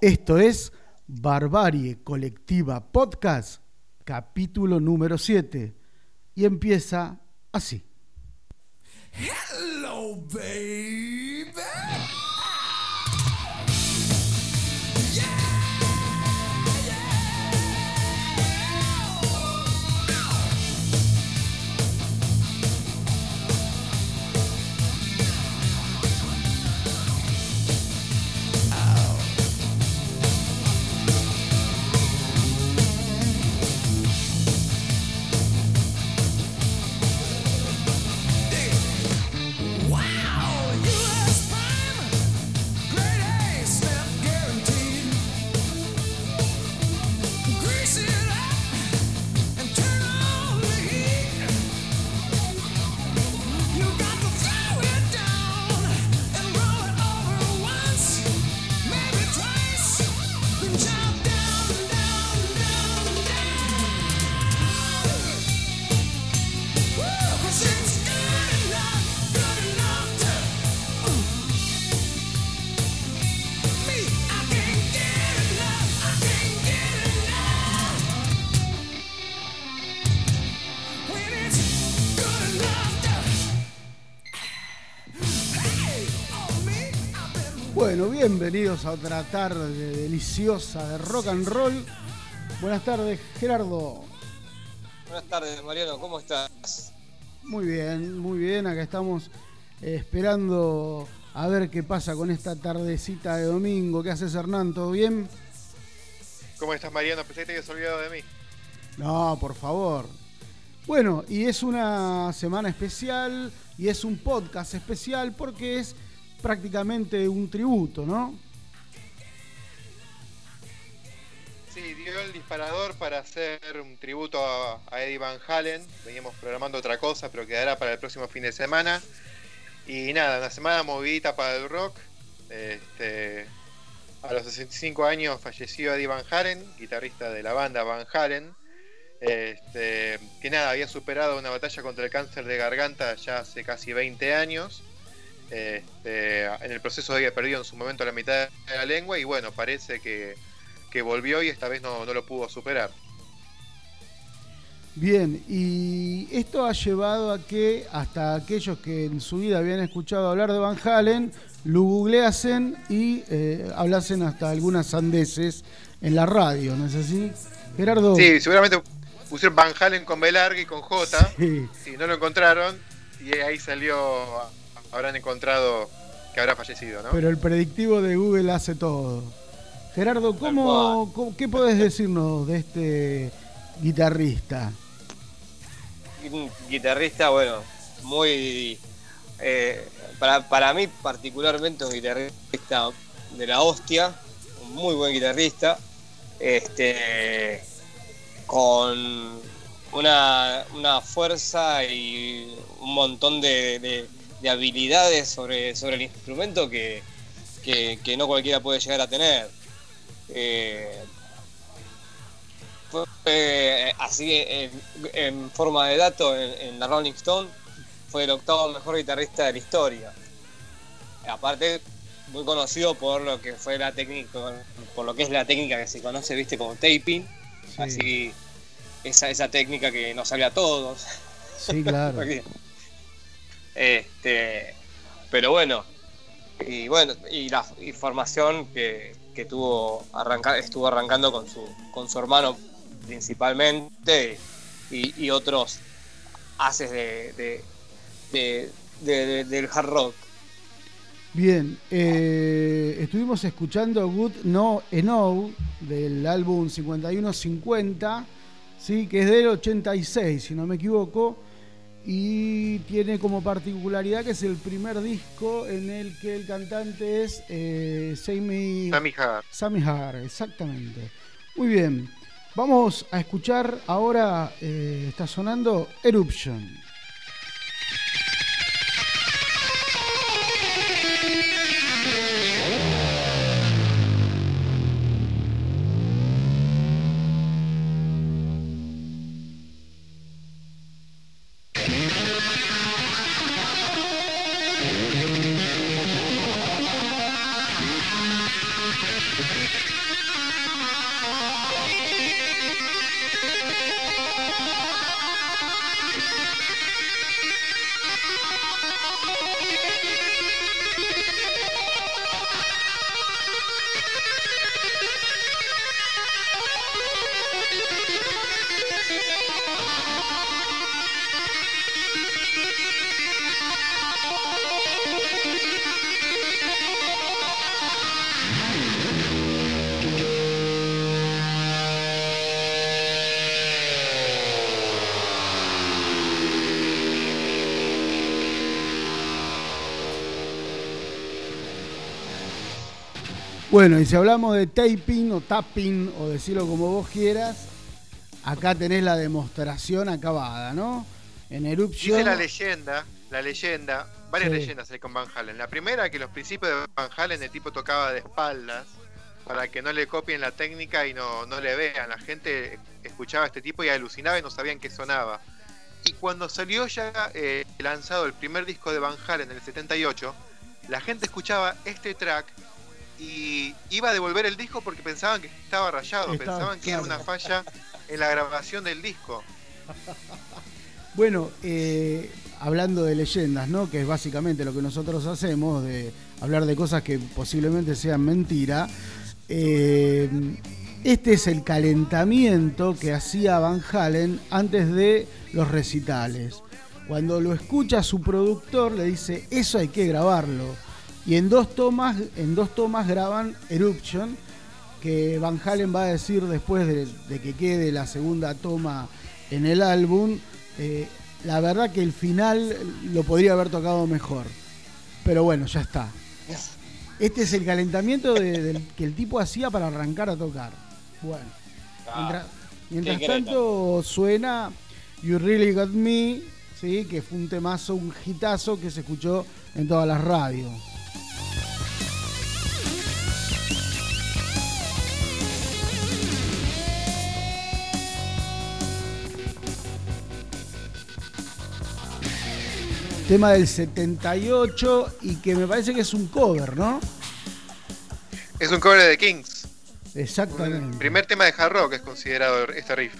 Esto es Barbarie Colectiva Podcast, capítulo número 7. Y empieza así. Hello. Bueno, bienvenidos a otra tarde deliciosa de rock and roll. Buenas tardes, Gerardo. Buenas tardes, Mariano, ¿cómo estás? Muy bien, muy bien. Acá estamos eh, esperando a ver qué pasa con esta tardecita de domingo. ¿Qué haces, Hernán? ¿Todo bien? ¿Cómo estás, Mariano? Pensé que te habías olvidado de mí. No, por favor. Bueno, y es una semana especial y es un podcast especial porque es prácticamente un tributo, ¿no? Sí, dio el disparador para hacer un tributo a, a Eddie Van Halen. Veníamos programando otra cosa, pero quedará para el próximo fin de semana. Y nada, una semana movidita para el rock. Este, a los 65 años falleció Eddie Van Halen, guitarrista de la banda Van Halen. Este, que nada, había superado una batalla contra el cáncer de garganta ya hace casi 20 años. Este, en el proceso había perdido en su momento la mitad de la lengua y bueno, parece que, que volvió y esta vez no, no lo pudo superar. Bien, y esto ha llevado a que hasta aquellos que en su vida habían escuchado hablar de Van Halen, lo googleasen y eh, hablasen hasta algunas sandeces en la radio, ¿no es así? Gerardo. Sí, seguramente pusieron Van Halen con B larga y con J Sí. y no lo encontraron y ahí salió, habrán encontrado que habrá fallecido, ¿no? Pero el predictivo de Google hace todo. Gerardo, ¿cómo, cómo- ¿qué podés decirnos de este guitarrista? Un guitarrista, bueno, muy. eh, para, para mí, particularmente, un guitarrista de la hostia, un muy buen guitarrista, este, con una, una fuerza y un montón de, de- de habilidades sobre, sobre el instrumento que, que- que no cualquiera puede llegar a tener. Eh, fue eh, así en, en forma de dato en, en la Rolling Stone fue el octavo mejor guitarrista de la historia aparte muy conocido por lo que fue la técnica por lo que es la técnica que se conoce viste como taping Sí. así esa, esa técnica que nos sale a todos Sí, claro. este pero bueno y bueno y la y formación que, que tuvo arranca, estuvo arrancando con su con su hermano principalmente y, otros haces de, de, de- de- de- del hard rock Bien, eh, estuvimos escuchando Good No Eno del álbum 5150, ¿sí? que es del 86, si no me equivoco, y tiene como particularidad que es el primer disco en el que el cantante es eh, Sammy, Sammy Hagar. Sammy Hagar, exactamente. Muy bien, vamos a escuchar ahora, eh, está sonando Eruption. Bueno, y si hablamos de taping o tapping, o decirlo como vos quieras, acá tenés la demostración acabada, ¿no? En Eruption. Dice la leyenda, la leyenda, varias Sí. leyendas hay con Van Halen. La primera, que en los principios de Van Halen el tipo tocaba de espaldas para que no le copien la técnica y no, no le vean. La gente escuchaba a este tipo y alucinaba y no sabían qué sonaba. Y cuando salió ya eh, lanzado el primer disco de Van Halen en el 78, la gente escuchaba este track y iba a devolver el disco porque pensaban que estaba rayado, Estaba- pensaban que era una falla en la grabación del disco. Bueno, eh, hablando de leyendas, ¿no? Que es básicamente lo que nosotros hacemos, de hablar de cosas que posiblemente sean mentira. eh, este es el calentamiento que hacía Van Halen antes de los recitales. Cuando lo escucha su productor, le dice, eso hay que grabarlo. Y en dos tomas, en dos tomas graban Eruption, que Van Halen va a decir después de, de que quede la segunda toma en el álbum, eh, la verdad que el final lo podría haber tocado mejor. Pero bueno, ya está. Este es el calentamiento de- del que el tipo hacía para arrancar a tocar. Bueno, mientras, mientras tanto suena You Really Got Me, ¿sí? que fue un temazo, un hitazo que se escuchó en todas las radios. Tema del 78 y que me parece que es un cover, ¿no? Es un cover de The Kings. Exactamente. El primer tema de hard rock es considerado este riff.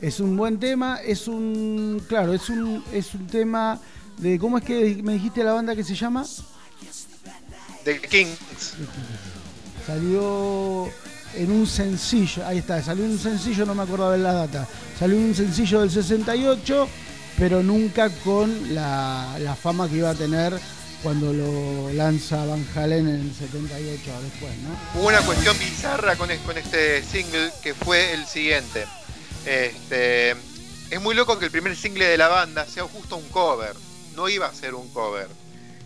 Es un buen tema, es un. Claro, es un, es un tema de. ¿Cómo es que me dijiste la banda que se llama? The Kings. Salió en un sencillo, ahí está, salió en un sencillo, no me acuerdo de la data. Salió en un sencillo del 68, pero nunca con la, fama que iba a tener cuando lo lanza Van Halen en el 78 después, ¿no? Hubo una cuestión bizarra con, es- con este single que fue el siguiente. Este, es muy loco que el primer single de la banda sea justo un cover. No iba a ser un cover.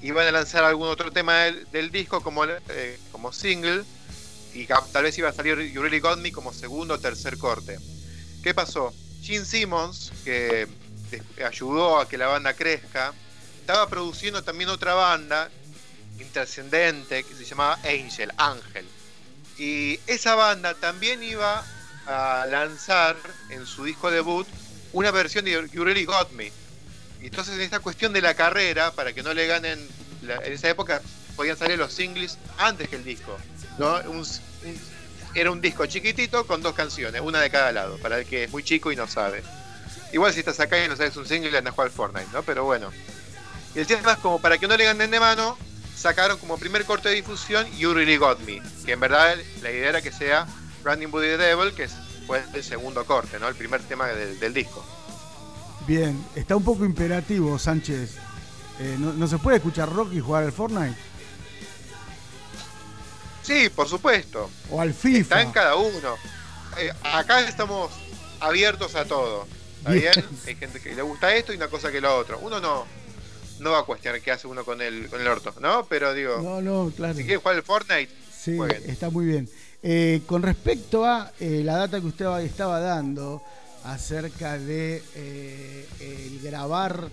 Iban a lanzar algún otro tema del, disco como, eh, como single y tal vez iba a salir You Really Got Me como segundo o tercer corte. ¿Qué pasó? Gene Simmons, que ayudó a que la banda crezca, estaba produciendo también otra banda intrascendente que se llamaba Angel, Ángel. Y esa banda también iba a lanzar en su disco debut una versión de You Really Got Me. Y entonces en esta cuestión de la carrera, para que no le ganen, la- en esa época podían salir los singles antes que el disco. ¿no? Un- un- era un disco chiquitito con dos canciones, una de cada lado, para el que es muy chico y no sabe. Igual si estás acá y no sabes un single, andas a jugar al Fortnite, ¿no? Pero bueno. Y el tema es como para que no le ganen de mano, sacaron como primer corte de difusión You Really Got Me, que en verdad la idea era que sea Running Booty the Devil, que es- fue el segundo corte, ¿no? El primer tema del, del disco. Bien, está un poco imperativo, Sánchez. Eh, ¿no, no se puede escuchar rock y jugar al Fortnite? Sí, por supuesto. O al Está FIFA. en cada uno. Eh, acá estamos abiertos a todo. ¿Está Bien. Hay gente que le gusta esto y una cosa que lo otro. Uno no, no va a cuestionar qué hace uno con el, con el orto, ¿no? Pero digo, No, no, claro. si quieren jugar al Fortnite, Sí, jueguen. está muy bien. Eh, con respecto a eh, la data que usted estaba dando acerca de eh, el grabar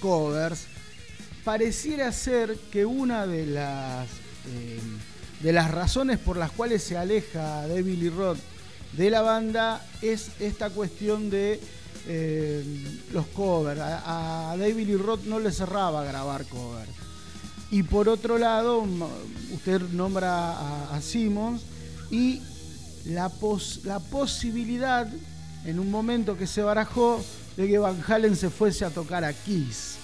covers, pareciera ser que una de las de las razones por las cuales se aleja David Lee Roth de la banda es esta cuestión de eh, los covers. A, a David Lee Roth no le cerraba grabar covers. Y por otro lado, usted nombra a, a Simmons y la, pos- la posibilidad, en un momento que se barajó, de que Van Halen se fuese a tocar a Kiss.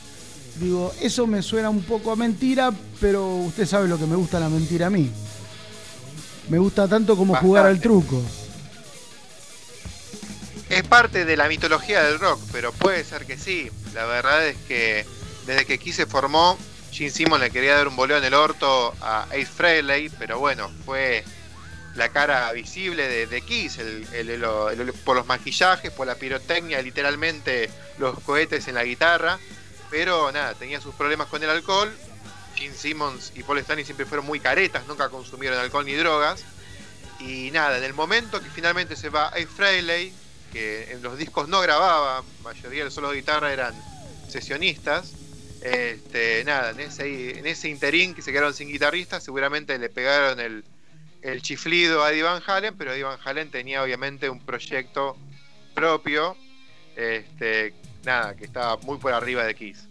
Digo, eso me suena un poco a mentira, pero usted sabe lo que me gusta la mentira a mí. Me gusta tanto como jugar al truco. Es parte de la mitología del rock, pero puede ser que sí. La verdad es que desde que Kiss se formó, Gene Simmons le quería dar un boleo en el orto a Ace Frehley, pero bueno, fue la cara visible de, de Kiss, el- por los maquillajes, por la pirotecnia, literalmente los cohetes en la guitarra, pero nada, tenía sus problemas con el alcohol Gene Simmons y Paul Stanley siempre fueron muy caretas, nunca consumieron alcohol ni drogas. Y nada, en el momento que finalmente se va Ace Frehley, que en los discos no grababa, mayoría de los solos de guitarra eran sesionistas, este, nada, en ese, en ese interín que se quedaron sin guitarrista, seguramente le pegaron el, el chiflido a Eddie Van Halen, pero Eddie Van Halen tenía obviamente un proyecto propio, este, nada, que estaba muy por arriba de Kiss,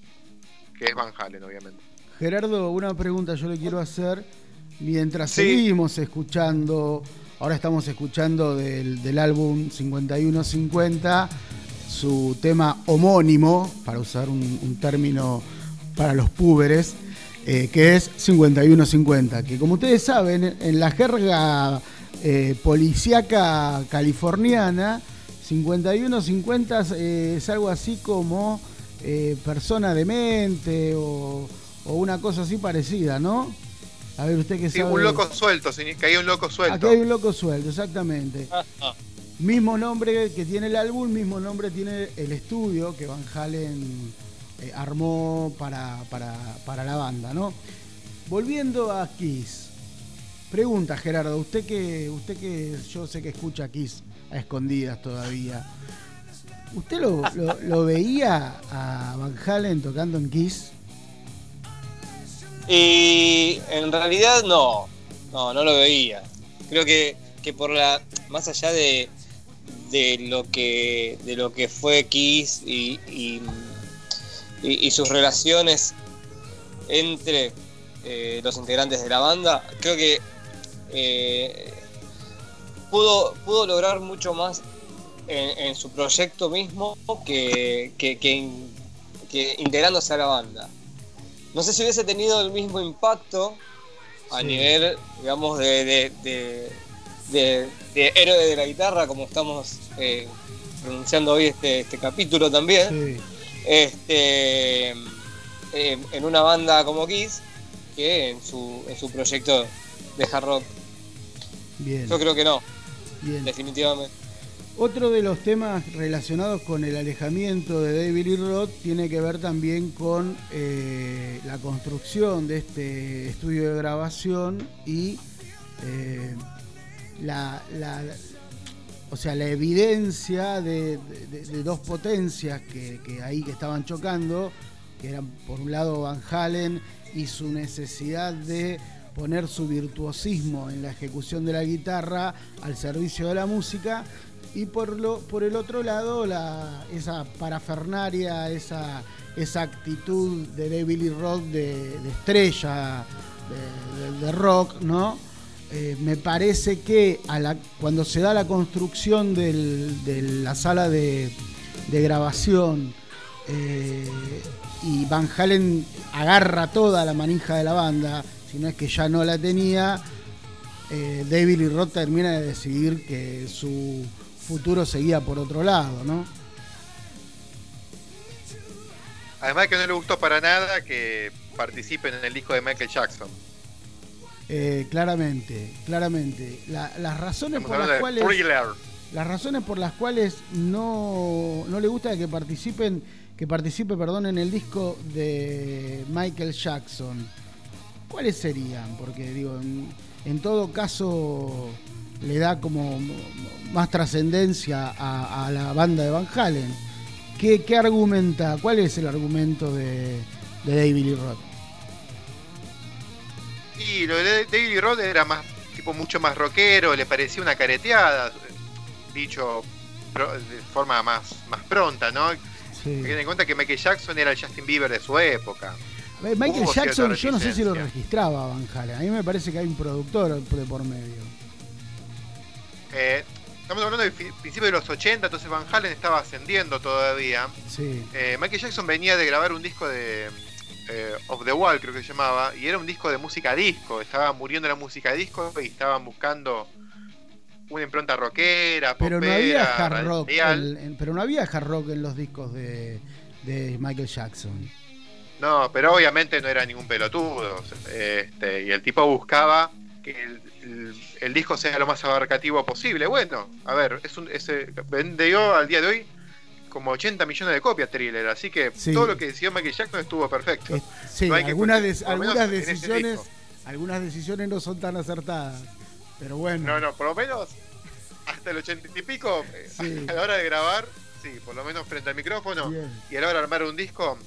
que es Van Halen, obviamente. Gerardo, una pregunta yo le quiero hacer. Mientras Sí. seguimos escuchando, ahora estamos escuchando del, álbum 5150, su tema homónimo, para usar un, término para los púberes, eh, que es 5150, que como ustedes saben, en la jerga eh, policíaca californiana, 5150 eh, es algo así como persona demente o, o una cosa así parecida, ¿no? A ver, usted que Sí, sabe. un loco suelto, que hay un loco Aquí suelto. hay un loco suelto, exactamente. Ah, ah. Mismo nombre que tiene el álbum, mismo nombre tiene el estudio que Van Halen eh, armó para, para, para la banda, ¿no? Volviendo a Kiss. Pregunta, Gerardo, usted que, usted que yo sé que escucha Kiss a escondidas todavía. ¿Usted lo, lo- lo veía a Van Halen tocando en Kiss? Y en realidad no, no, no lo veía. Creo que, que por la, más allá de, de lo que de lo que fue Kiss y, y, sus relaciones entre eh, los integrantes de la banda, creo que eh, pudo, pudo lograr mucho más en, su proyecto mismo que, que, que integrándose a la banda. No sé si hubiese tenido el mismo impacto a Sí. nivel, digamos, de, de, de, de- de héroe de la guitarra, como estamos eh, pronunciando hoy este, este capítulo también, Sí. este, eh, en una banda como Kiss, que en su, en su proyecto de hard rock. Bien. Yo creo que no, bien. definitivamente. Otro de los temas relacionados con el alejamiento de David Lee Roth tiene que ver también con eh, la construcción de este estudio de grabación y eh, la, la- o sea, la evidencia de, dos potencias que, que ahí que estaban chocando, que eran por un lado Van Halen y su necesidad de poner su virtuosismo en la ejecución de la guitarra al servicio de la música y por lo por el otro lado la, esa parafernaria esa esa actitud de David Roth de, de estrella de, rock no Eh, me parece que a la- cuando se da la construcción de la sala de, grabación eh, y Van Halen agarra toda la manija de la banda, si no es que ya no la tenía, eh, David Lee Roth termina de decidir que su futuro seguía por otro lado, ¿no? Además que no le gustó para nada que participen en el disco de Michael Jackson. Eh, claramente, claramente. La- las razones Estamos por las cuales Thriller. las razones por las cuales no, no le gusta que participen que participe perdón en el disco de Michael Jackson cuáles serían porque digo en, en todo caso le da como más trascendencia a, a la banda de Van Halen ¿Qué, qué argumenta cuál es el argumento de, de David Lee Roth Y lo de David Lee Roth era más, tipo mucho más rockero, le parecía una careteada, dicho de forma más, más pronta, ¿no? Sí. Ten en cuenta que Michael Jackson era el Justin Bieber de su época. Michael Hubo Jackson, yo no sé si lo registraba Van Halen. A mí me parece que hay un productor de por medio. Eh, estamos hablando del principio de los 80, entonces Van Halen estaba ascendiendo todavía. Sí. Eh, Michael Jackson venía de grabar un disco de eh, Of the Wall, creo que se llamaba, y era un disco de música disco. Estaba muriendo la música disco y estaban buscando una impronta rockera, Pero no había hard rock. radial. en- en- pero no había hard rock en los discos de, de Michael Jackson. No, pero obviamente no era ningún pelotudo. Este, y el tipo buscaba que el, el- el disco sea lo más abarcativo posible. Bueno, a ver, es un, ese, vendió al día de hoy como 80 millones de copias Thriller, así que Sí. todo lo que decidió Michael Jackson estuvo perfecto. Sí, No hay que algunas, decisiones, algunas decisiones no son tan acertadas. Pero bueno. No, no, por lo menos hasta el 80 y pico, eh, Sí. a la hora de grabar, sí, por lo menos frente al micrófono Bien. y a la hora de armar un disco,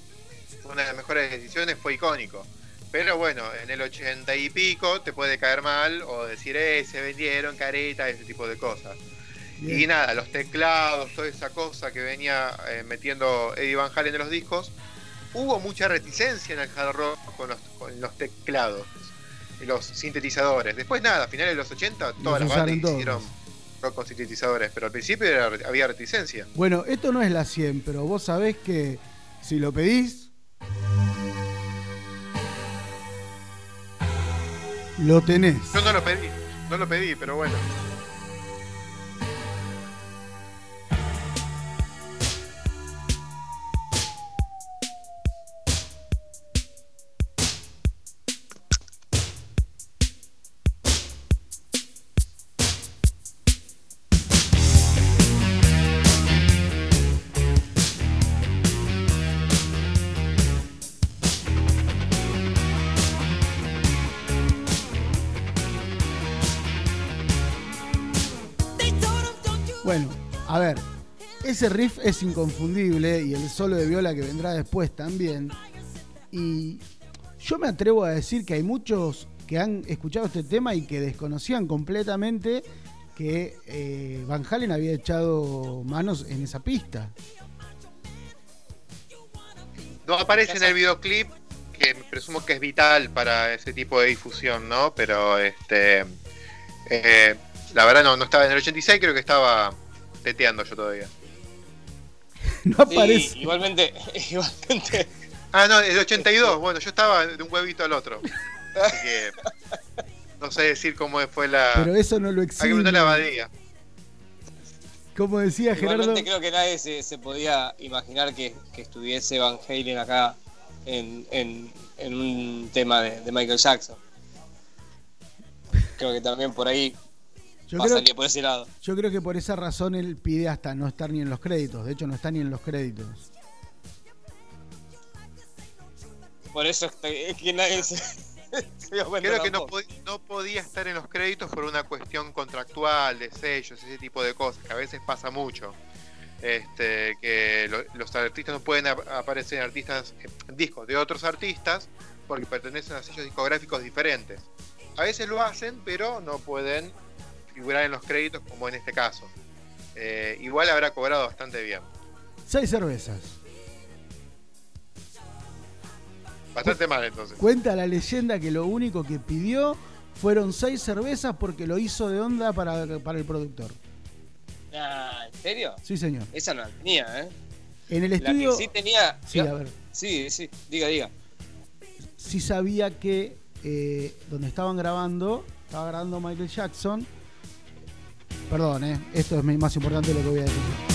una de las mejores decisiones fue icónico. Pero bueno, en el 80 y pico te puede caer mal o decir, eh, se vendieron careta, ese tipo de cosas. Bien. Y nada, los teclados, toda esa cosa que venía eh, metiendo Eddie Van Halen en los discos, hubo mucha reticencia en el hard rock con los, con los teclados los sintetizadores. Después nada, a finales de los 80 todas las bandas todos. hicieron rock con sintetizadores, pero al principio era- había reticencia. Bueno, esto no es la 100, pero vos sabés que si lo pedís, lo tenés. Yo no lo pedí, no lo pedí, pero bueno. Bueno, a ver, ese riff es inconfundible y el solo de viola que vendrá después también. Y yo me atrevo a decir que hay muchos que han escuchado este tema y que desconocían completamente que eh, Van Halen había echado manos en esa pista. No aparece en el videoclip, que presumo que es vital para ese tipo de difusión, ¿no? Pero este eh, la verdad no, no estaba en el 86, creo que estaba teteando yo todavía. No Sí, aparece. igualmente, igualmente. Ah, no, el 82, bueno, yo estaba de un huevito al otro. Así que no sé decir cómo fue la... Pero eso no lo Hay que exime. preguntarle a Badía. Como decía Gerardo, Igualmente creo que nadie se, se podía imaginar que, que estuviese Van Halen acá en, en- en un tema de, de Michael Jackson. Creo que también por ahí yo creo, pasaría por ese lado. yo creo que por esa razón él pide hasta no estar ni en los créditos. De hecho, no está ni en los créditos. Por eso es que- nadie se, Creo que no, tampoco. pod- no podía estar en los créditos por una cuestión contractual, de sellos, ese tipo de cosas, que a veces pasa mucho. Este, que lo- los artistas no pueden ap- aparecer en artistas en discos de otros artistas porque pertenecen a sellos discográficos diferentes. A veces lo hacen, pero no pueden figurar en los créditos como en este caso. Eh, igual habrá cobrado bastante bien. Seis cervezas. Bastante mal entonces. Cuenta la leyenda que lo único que pidió fueron seis cervezas porque lo hizo de onda para, para el productor. Ah, ¿En serio? Sí, señor. Esa no la tenía, ¿eh? En el La estudio, que sí tenía. sí, a ver, Sí, sí, diga, diga. sí sabía que eh, donde estaban grabando, estaba grabando Michael Jackson. Perdón, eh, esto es más importante de lo que voy a decir.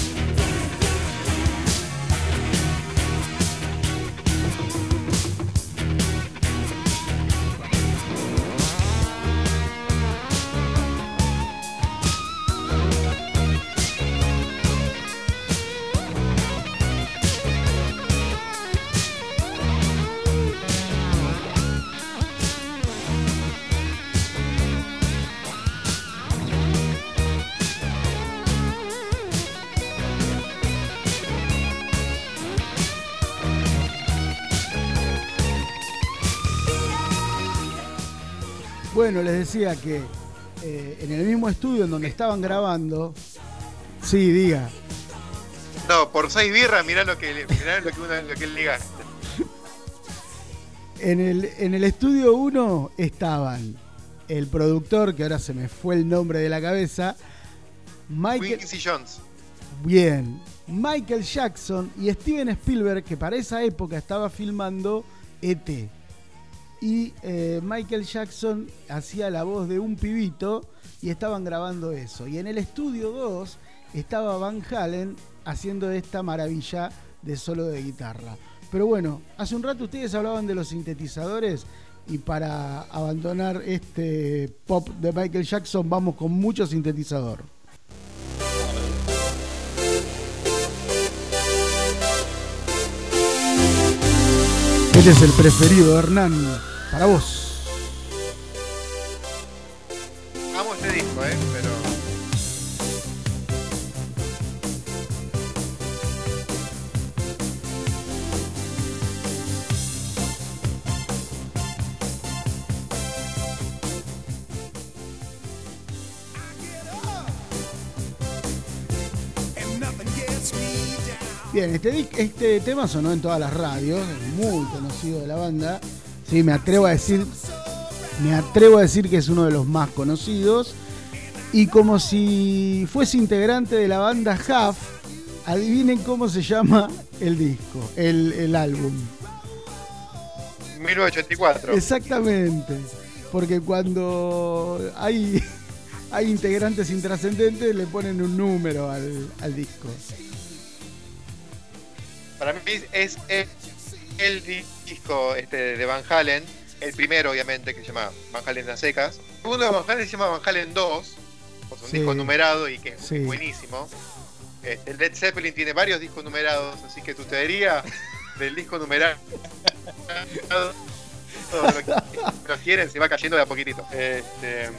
Bueno, les decía que eh, en el mismo estudio en donde estaban grabando, sí, diga, No, por seis birras, mirá lo que, mirá lo que, uno- lo que le ligaste. En el, en el estudio 1 estaban el productor, que ahora se me fue el nombre de la cabeza, Michael, Quincy Jones. bien, Michael Jackson y Steven Spielberg, que para esa época estaba filmando ET. Y eh, Michael Jackson hacía la voz de un pibito y estaban grabando eso. Y en el estudio 2 estaba Van Halen haciendo esta maravilla de solo de guitarra. Pero bueno, hace un rato ustedes hablaban de los sintetizadores y para abandonar este pop de Michael Jackson vamos con mucho sintetizador. Este es el preferido, Hernán, para vos. Amo este disco, ¿eh? Pero. Bien, este, este tema sonó en todas las radios, es muy conocido de la banda. Sí, me atrevo a decir, me atrevo a decir que es uno de los más conocidos. Y como si fuese integrante de la banda Huff, adivinen cómo se llama el disco, el, el álbum. 1984. Exactamente. Porque cuando hay, hay integrantes intrascendentes le ponen un número al, al disco. Para mí es, es el disco este, de Van Halen, el primero obviamente que se llama Van Halen a secas. El segundo de Van Halen se llama Van Halen 2, es un Sí. disco numerado y que es Sí. buenísimo. Este, el Led Zeppelin tiene varios discos numerados, así que tu teoría del disco numerado todo lo que lo quieren se va cayendo de a poquitito. Este,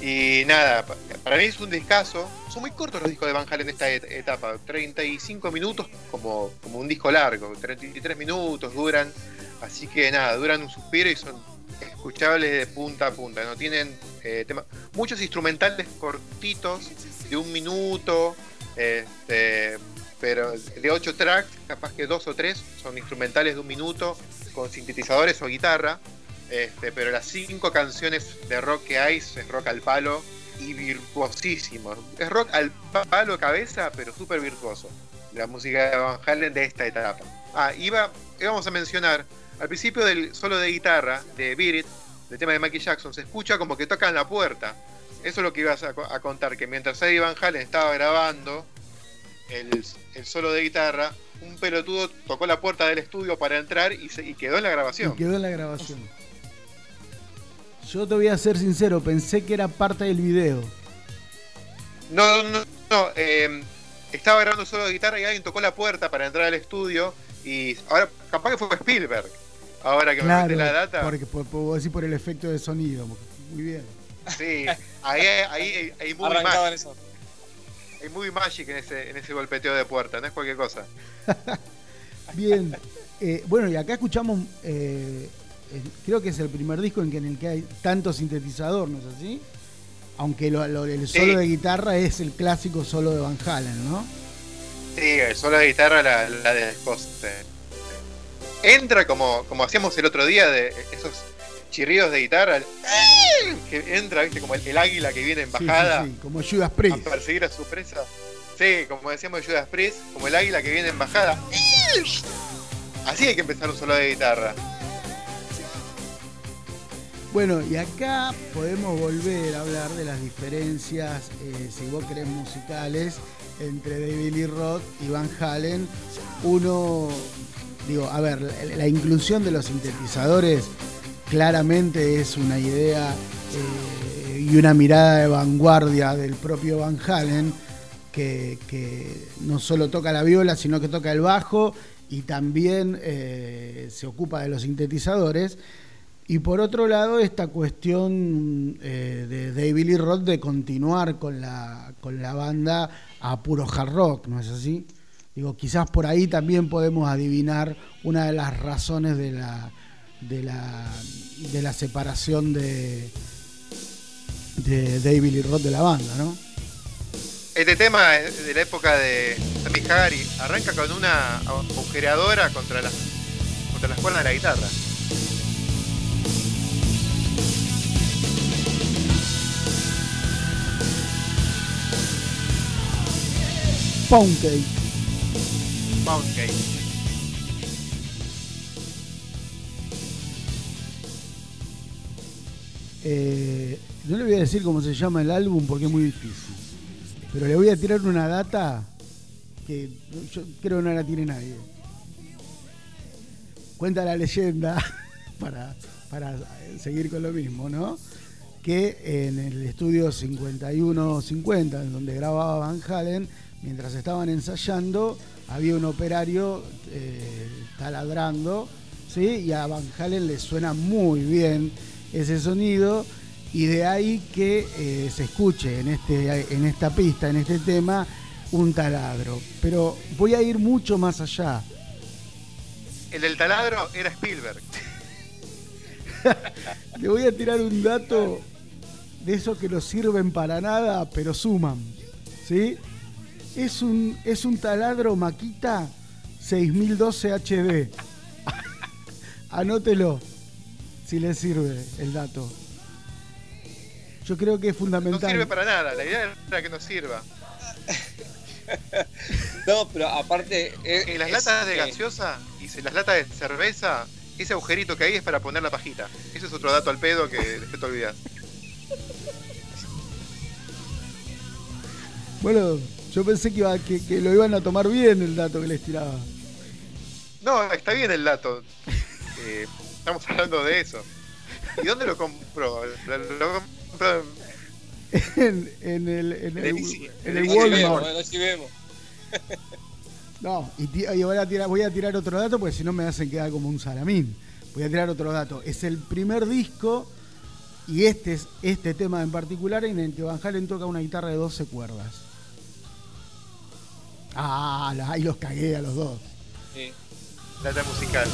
y nada, pa- para mí es un discazo. Son muy cortos los discos de Van Halen en esta et- etapa. 35 minutos como, como un disco largo. 33 minutos duran. Así que nada, duran un suspiro y son escuchables de punta a punta. No tienen eh, tema- muchos instrumentales cortitos de un minuto. Este, pero de 8 tracks, capaz que dos o tres son instrumentales de un minuto con sintetizadores o guitarra. Este, pero las cinco canciones de rock que hay es rock al palo y virtuosísimo. Es rock al palo cabeza, pero súper virtuoso. La música de Van Halen de esta etapa. Ah, iba, íbamos a mencionar, al principio del solo de guitarra de Beat It, del tema de Michael Jackson, se escucha como que tocan la puerta. Eso es lo que ibas a, co- a contar, que mientras Eddie Van Halen estaba grabando el, el solo de guitarra, un pelotudo tocó la puerta del estudio para entrar y, se- y quedó en la grabación. Quedó en la grabación. Yo te voy a ser sincero, pensé que era parte del video. No, no, no, no, eh, estaba grabando solo de guitarra y alguien tocó la puerta para entrar al estudio y ahora capaz que fue Spielberg. Ahora que me mete la data. porque por, por, vos decís por el efecto de sonido. Muy bien. Sí, ahí hay, ahí en magic, eso. hay movie magic en ese, en ese golpeteo de puerta, no es cualquier cosa. Bien. Eh, bueno, y acá escuchamos, eh, creo que es el primer disco en, que, en el que hay tanto sintetizador, ¿no es así? Aunque lo- lo- el solo Sí. de guitarra es el clásico solo de Van Halen, ¿no? Sí, el solo de guitarra la, la de Scorsese. Entra como, como hacíamos el otro día de esos chirridos de guitarra, que entra, viste, como el, el águila que viene en Sí, sí, bajada. sí, como Judas a Priest. perseguir a su presa. Sí, como decíamos de Judas Priest, como el águila que viene en bajada. Así hay que empezar un solo de guitarra. Bueno, y acá podemos volver a hablar de las diferencias, eh, si vos querés, musicales entre David Lee Roth y Van Halen. Uno, digo, a ver, la, inclusión de los sintetizadores claramente es una idea eh, y una mirada de vanguardia del propio Van Halen, que, que no solo toca la viola, sino que toca el bajo y también eh, se ocupa de los sintetizadores. Y por otro lado, esta cuestión eh, de David Lee Roth de continuar con la, con la banda a puro hard rock, ¿no es así? Digo, quizás por ahí también podemos adivinar una de las razones de la, de la, de la separación de, de David Lee Roth de la banda, ¿no? Este tema de la época de Sammy Hagar arranca con una agujereadora contra las contra las cuerdas de la guitarra. Pound Cake. Pound Cake. Eh, no le voy a decir cómo se llama el álbum porque es muy difícil. Pero le voy a tirar una data que yo creo no la tiene nadie. Cuenta la leyenda, para, para seguir con lo mismo, ¿no? Que en el estudio 5150, en donde grababa Van Halen, mientras estaban ensayando, había un operario eh, taladrando ¿sí? Y a Van Halen le suena muy bien ese sonido y de ahí que eh, se escuche en, este, en esta pista, en este tema, un taladro. Pero voy a ir mucho más allá. El del taladro era Spielberg. Le voy a tirar un dato de esos que no sirven para nada, pero suman. ¿Sí? Es un, es un taladro Makita 6012 HD. Anótelo, si le sirve el dato. Yo creo que es No fundamental. sirve para nada, la idea era que no sirva. No, pero aparte. es- En las es, latas de eh, gaseosa y en las latas de cerveza, ese agujerito que hay es para poner la pajita. Ese es otro dato al pedo que después te olvidas. Bueno, yo pensé que, iba, que, que lo iban a tomar bien el dato que les tiraba. No, está bien el dato. Eh, estamos hablando de eso. ¿Y dónde lo compró? Lo, lo compró en- En, en el, en el, En el- en Walmart. no si vemos. No, y, ti- y voy, a tirar, voy a tirar otro dato porque si no me hacen quedar como un salamín. Voy a tirar otro dato. Es el primer disco y este es este tema en particular en el que Van Halen toca una guitarra de 12 cuerdas. Ah, ahí los cagué a los dos. Sí. data musical.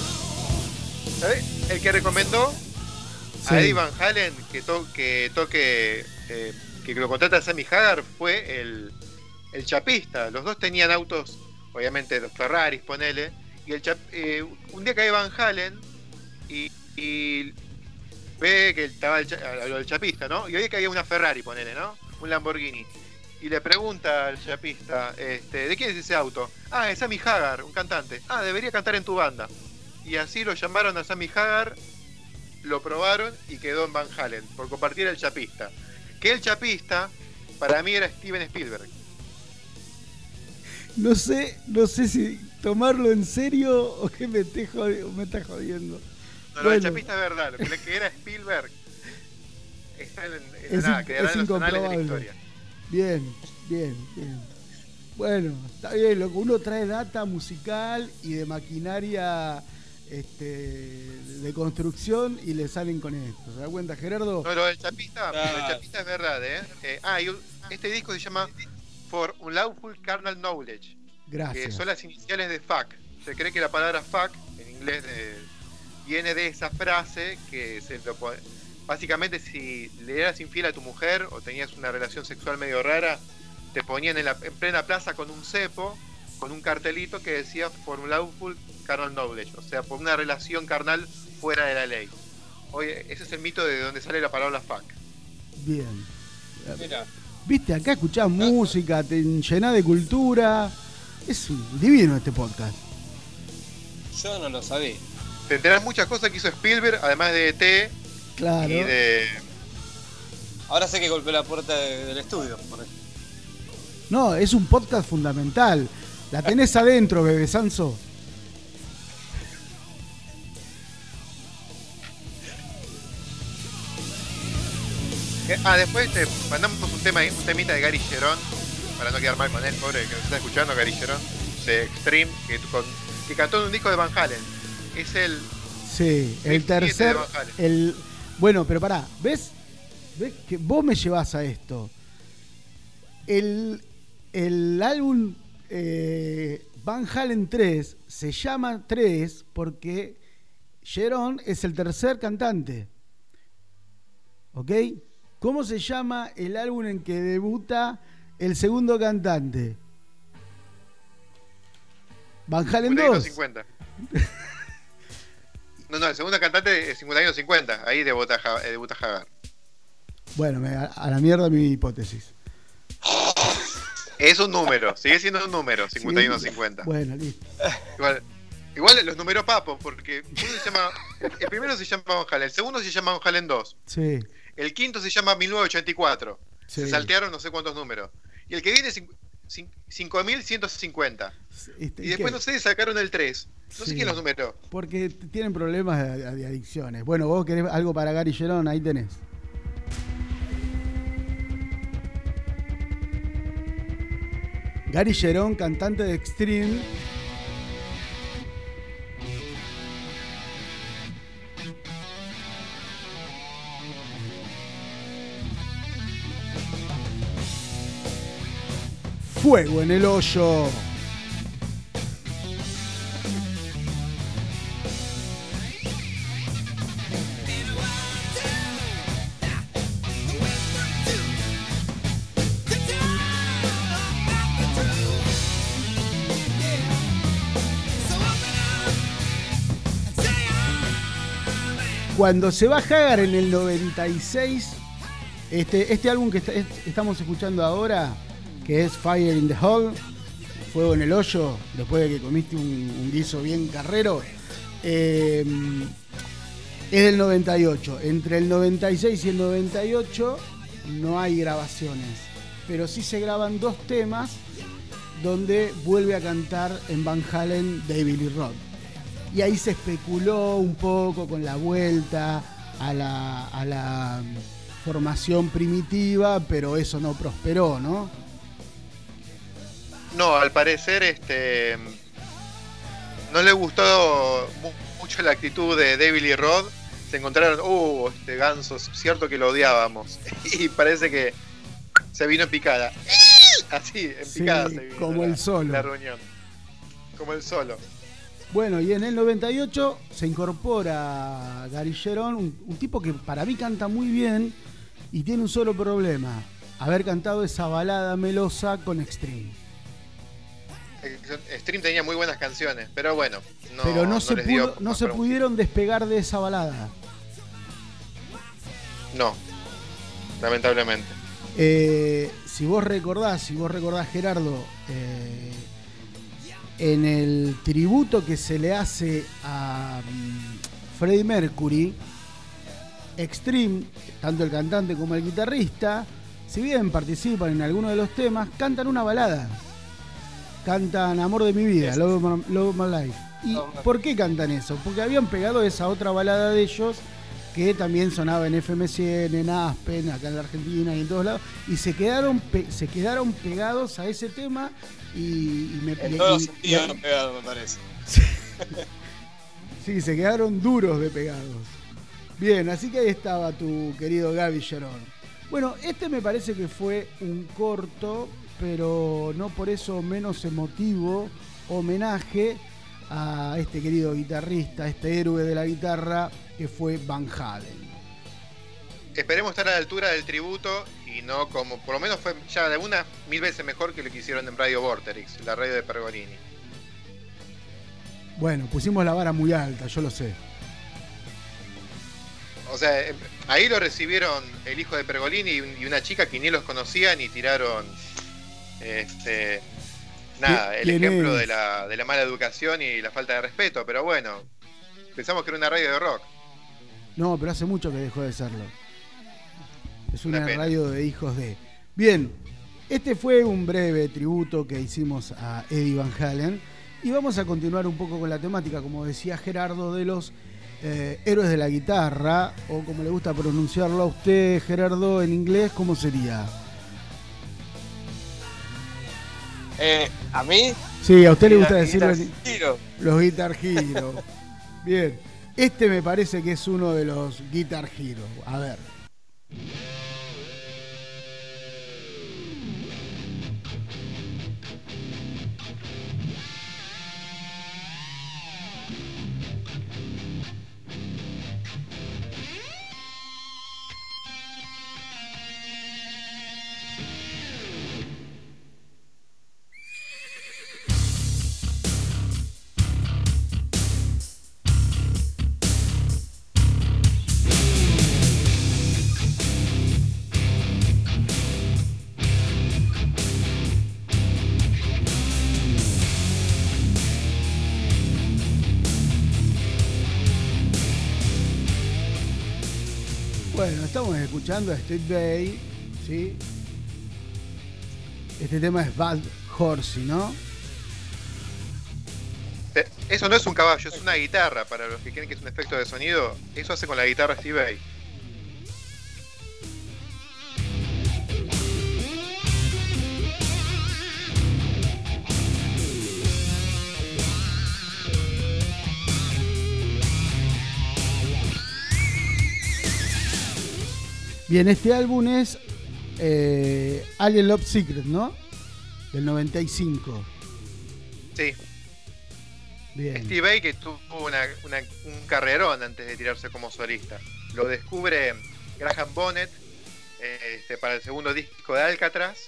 ¿Sabes? El que recomendó Sí. a Eddie Van Halen que, to- que toque, eh, que lo contrata a Sammy Hagar fue el, el chapista. Los dos tenían autos, obviamente los Ferraris, ponele. Y el chap- eh, un día cae Van Halen y, y ve que estaba el, cha- del chapista, ¿no? Y oye que había una Ferrari, ponele, ¿no? Un Lamborghini. Y le pregunta al chapista, este, ¿de quién es ese auto? Ah, es Sammy Hagar, un cantante. Ah, debería cantar en tu banda. Y así lo llamaron a Sammy Hagar, lo probaron y quedó en Van Halen, por compartir el chapista. Que el chapista, para mí era Steven Spielberg. No sé, no sé si tomarlo en serio o que me, esté jodi- o me está jodiendo. No, lo del Bueno. chapista es verdad, lo que, era Spielberg está en, en Es nada, quedará en los anales de la historia. Bien, bien, bien. Bueno, está bien, loco. Uno trae data musical y de maquinaria este, de construcción y le salen con esto. ¿Se da cuenta, Gerardo? No, lo del chapista, lo del Claro. chapista es verdad, ¿eh? Eh, ah, y un- este disco se llama For Unlawful Carnal Knowledge, que Gracias. son las iniciales de fuck. Se cree que la palabra fuck, en inglés, eh, viene de esa frase que se lo pone- Básicamente, si le eras infiel a tu mujer o tenías una relación sexual medio rara, te ponían en, la, en plena plaza con un cepo, con un cartelito que decía For Unlawful Carnal Knowledge, o sea, por una relación carnal fuera de la ley. Oye, ese es el mito de donde sale la palabra fuck. Bien. Mira, Viste, acá escuchás música, te llenás de cultura. Es un- divino este podcast. yo no lo sabía. Te enterás muchas cosas que hizo Spielberg, además de ET Claro. y de. Ahora sé que golpeó la puerta de- del estudio. por. No, es un podcast fundamental. La tenés adentro, bebé Sanso. Ah, después te mandamos un tema un temita de Gary Gerón, para no quedar mal con él, pobre que nos está escuchando, Gary Gerón, de Extreme, que, con- que cantó en un disco de Van Halen. Es el. Sí, el 27 tercer. de Van Halen. El, bueno, pero pará, ¿ves? ¿Ves que vos me llevas a esto? El, el álbum eh, Van Halen 3 se llama 3 porque Jerón es el tercer cantante. ¿Ok? ¿Cómo se llama el álbum en que debuta el segundo cantante? Van Halen 2. 51-50. No, no, el segundo cantante es 51-50, ahí debuta, eh, debuta Hagar. Bueno, me- a, la mierda mi hipótesis. Es un número, sigue siendo un número, 51-50. Bueno, listo. Igual, igual los numeró Papo, porque uno se llama. El primero se llama Van Halen, el segundo se llama Van Halen 2, Sí, el quinto se llama 1984. sí. Se saltearon no sé cuántos números. Y el que viene 5150. Este, Y después ¿qué? no sé, sacaron el 3. No Sí. sé quién los numeró. Porque tienen problemas de, de adicciones. Bueno, vos querés algo para Gary Gerón, ahí tenés. Gary Gerón, cantante de Extreme. Fuego en el hoyo. Cuando se va Hagar en el 96, este, este álbum que estamos escuchando ahora, que es Fire in the Hole, Fuego en el Hoyo, después de que comiste un, guiso bien carrero, eh, es del 98. Entre el 96 y el 98 no hay grabaciones, pero sí se graban dos temas donde vuelve a cantar en Van Halen David Lee Roth. Y ahí se especuló un poco con la vuelta a la, a la formación primitiva, pero eso no prosperó, ¿no? No, al parecer este no le gustó mu- mucho la actitud de David Lee Roth. Se encontraron, uh, este ganso, es cierto que lo odiábamos. Y parece que se vino en picada. Así, en Sí, picada se vino como la- el solo. La reunión. Como el solo. Bueno, y en el 98 se incorpora Gary Cherón, un, un tipo que para mí canta muy bien y tiene un solo problema, haber cantado esa balada melosa con Extreme. Stream tenía muy buenas canciones, pero bueno, no, pero no, se, pudo- no se pudieron despegar de esa balada. No, lamentablemente. Eh, si vos recordás, si vos recordás Gerardo, eh, en el tributo que se le hace a mm, Freddie Mercury, Extreme, tanto el cantante como el guitarrista, si bien participan en alguno de los temas, cantan una balada. Cantan Amor de mi vida, Love My, Love My Life. ¿Y por qué cantan eso? Porque habían pegado esa otra balada de ellos que también sonaba en FM100, en Aspen, acá en la Argentina y en todos lados, y se quedaron, pe- se quedaron pegados a ese tema y, y me En todos los y- sentidos y- pegado, me parece. Sí, se quedaron duros de pegados. Bien, así que ahí estaba tu querido Gaby Gerón. Bueno, este me parece que fue un corto, pero no por eso menos emotivo, homenaje a este querido guitarrista, este héroe de la guitarra que fue Van Halen. Esperemos estar a la altura del tributo y no como, por lo menos fue ya de una mil veces mejor que lo que hicieron en Radio Vorterix, la radio de Pergolini. Bueno, pusimos la vara muy alta, yo lo sé. O sea, eh, ahí lo recibieron el hijo de Pergolini y una chica que ni los conocían y tiraron este nada, el ¿Quién ejemplo es? de la, de la mala educación y la falta de respeto, pero bueno, pensamos que era una radio de rock. No, pero hace mucho que dejó de serlo. Es una radio de hijos de. Bien, este fue un breve tributo que hicimos a Eddie Van Halen. Y vamos a continuar un poco con la temática, como decía Gerardo, de los eh, héroes de la guitarra, o como le gusta pronunciarlo a usted, Gerardo, en inglés, ¿cómo sería? Eh, a mí. Sí, a usted le gusta Guitar en- Hero. los Guitar Hero. Bien, este me parece que es uno de los Guitar Hero. A ver. Escuchando a Steve Bay, ¿sí? Este tema es Bad Horsey, ¿no? Eh, Eso no es un caballo, es una guitarra. Para los que creen que es un efecto de sonido, eso hace con la guitarra Steve Vai. Bien, este álbum es eh, Alien Love Secret, ¿no? del 95. Sí, Bien. Steve Vai que tuvo una- una- un carrerón antes de tirarse como solista. Lo descubre Graham Bonnet eh, este, para el segundo disco de Alcatraz.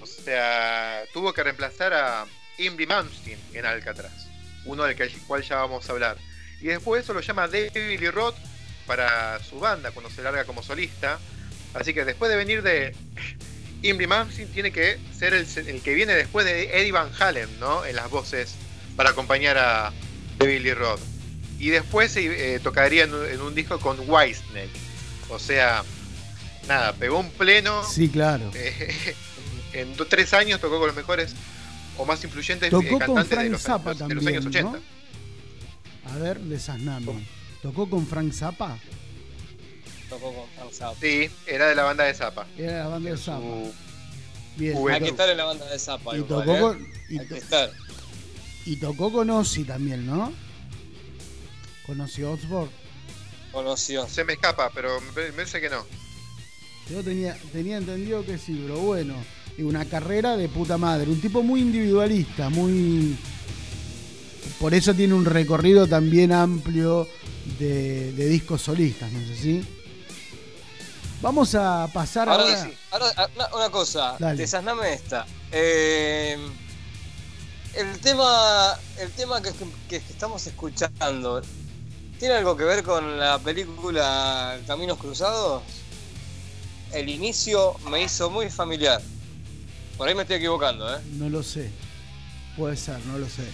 O sea, tuvo que reemplazar a Imri Malmsteen en Alcatraz, uno del cual ya vamos a hablar. Y después eso lo llama David Lee Roth para su banda cuando se larga como solista. Así que después de venir de Imri Malmsteen tiene que ser el, el que viene después de Eddie Van Halen, ¿no? En las voces para acompañar a Lee Roth. Y después eh, tocaría en, un- en un disco con Whitesnake. O sea, nada, pegó un pleno. Sí, claro. eh, en do- tres años tocó con los mejores o más influyentes Tocó eh, con cantantes de Frank los, Zappa de los también, años 80. ¿no? A ver, desasname. ¿Tocó con Frank Zappa? Tocó con Frank Zappa. Sí, era de la banda de Zappa. Era la banda de Zappa. su- Bien. Hay que estar en la banda de Zappa. Y igual, tocó, ¿eh? con, y, Hay to- que estar. y tocó con Ozzy también, ¿no? Con Ozzy Osbourne. Conoció. Se me escapa, pero me me parece que no. Yo tenía, tenía entendido que sí, pero bueno. Y una carrera de puta madre. Un tipo muy individualista, muy. Por eso tiene un recorrido también amplio de, de discos solistas, no sé si. Vamos a pasar ahora. Ahora, sí, ahora, ah, una, una cosa, Dale. desasname esta. Eh, el tema, el tema que, que- que estamos escuchando, ¿tiene algo que ver con la película Caminos Cruzados? El inicio me hizo muy familiar. Por ahí me estoy equivocando, ¿eh? No lo sé. Puede ser, no lo sé.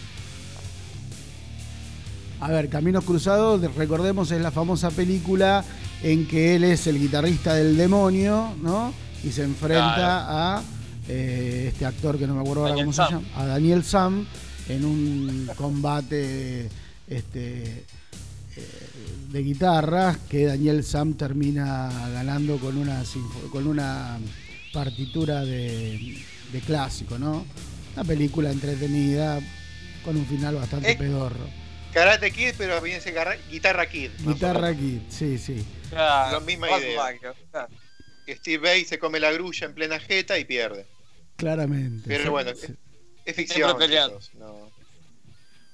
A ver, Caminos Cruzados, recordemos, es la famosa película en que él es el guitarrista del demonio, ¿no? Y se enfrenta a eh, este actor que no me acuerdo ahora Daniel cómo Sam. se llama, a Daniel Sam, en un combate este, eh, de guitarras que Daniel Sam termina ganando con una, con una partitura de, de clásico, ¿no? Una película entretenida con un final bastante Eh, pedorro. Karate Kid, pero viene ese garra- Guitarra Kid. Guitarra. Kid, sí, sí. Claro, La misma idea. Claro. Steve Vai se come la grulla en plena jeta y pierde. Claramente. Pero Sí, bueno, sí. Es ficción. No.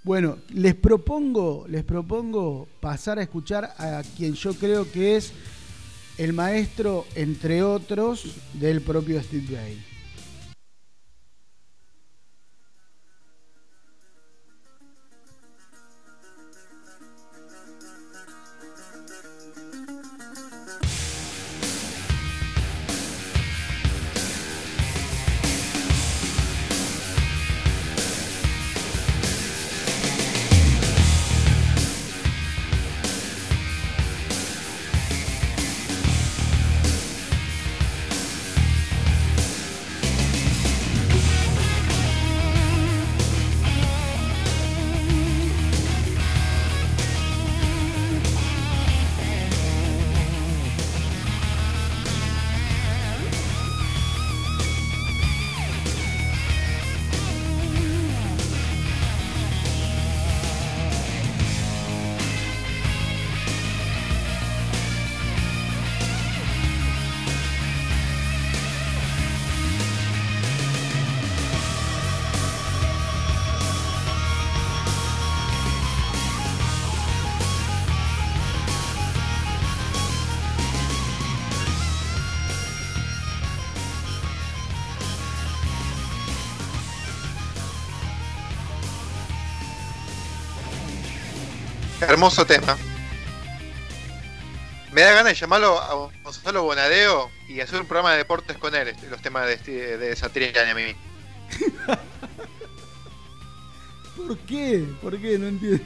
Bueno, les propongo, les propongo pasar a escuchar a quien yo creo que es el maestro, entre otros, del propio Steve Vai. Hermoso tema. Me da ganas de llamarlo a Gonzalo Bonadeo y hacer un programa de deportes con él, este, los temas de, de Satriani a mí. ¿Por qué? ¿Por qué? No entiendo.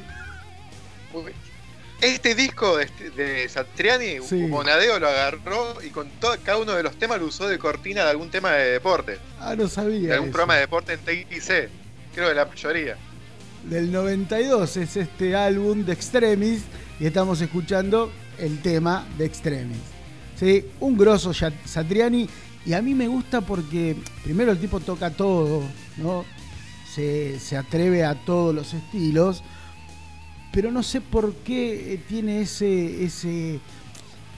Este disco de, este- de Satriani, Sí. Bonadeo lo agarró y con todo, cada uno de los temas lo usó de cortina de algún tema de deporte, Ah, no sabía. de algún eso. programa de deporte en TIC, creo que la mayoría. Del 92 es este álbum de Extremis y estamos escuchando el tema de Extremis. ¿Sí? Un grosso Satriani y a mí me gusta porque primero el tipo toca todo, ¿no? Se, se atreve a todos los estilos, pero no sé por qué eh, tiene ese, ese,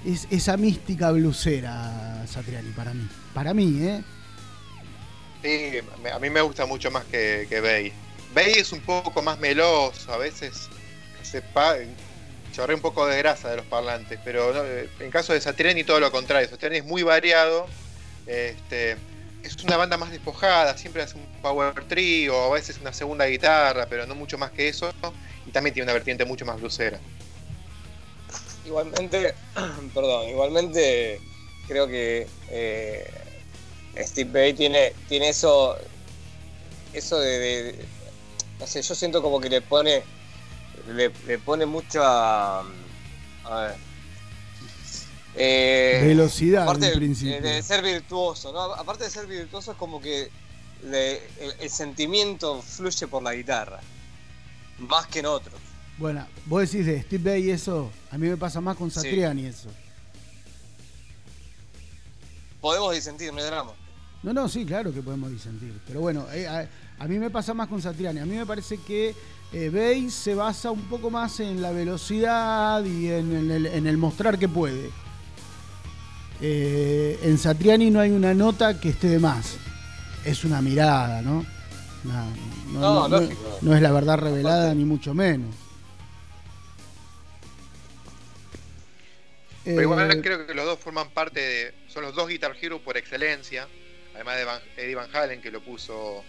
es- esa mística blusera Satriani para mí. Para mí, ¿eh? Sí, a mí me gusta mucho más que, que. Bay es un poco más meloso, a veces se chorrea un poco de grasa de los parlantes, pero eh, en caso de Satriani todo lo contrario. Satriani es muy variado, este, es una banda más despojada, siempre hace un power trio, a veces una segunda guitarra, pero no mucho más que eso, y también tiene una vertiente mucho más blusera. Igualmente, perdón, igualmente creo que eh, Steve Bay tiene, tiene eso, eso de- no sé, yo siento como que le pone, le, le pone mucha, a ver, eh, Velocidad aparte en de- principio. de ser virtuoso, ¿no? Aparte de ser virtuoso es como que le- el, el sentimiento fluye por la guitarra, más que en otros. Bueno, vos decís de Steve Bay eso, a mí me pasa más con Sí. Satriani eso. Podemos disentir, no hay drama. No, no, sí, claro que podemos disentir. Pero bueno, eh, a, mí me pasa más con Satriani. A mí me parece que eh, Bay se basa un poco más en la velocidad y en, en el, en el mostrar que puede. Eh, en Satriani no hay una nota que esté de más. Es una mirada, ¿no? Una- no, No, no- no- lógico. no es la verdad revelada, ni mucho menos. Pero igual Eh, creo que los dos forman parte de. Son los dos Guitar Hero por excelencia. Además de Van- Eddie Van Halen, que lo puso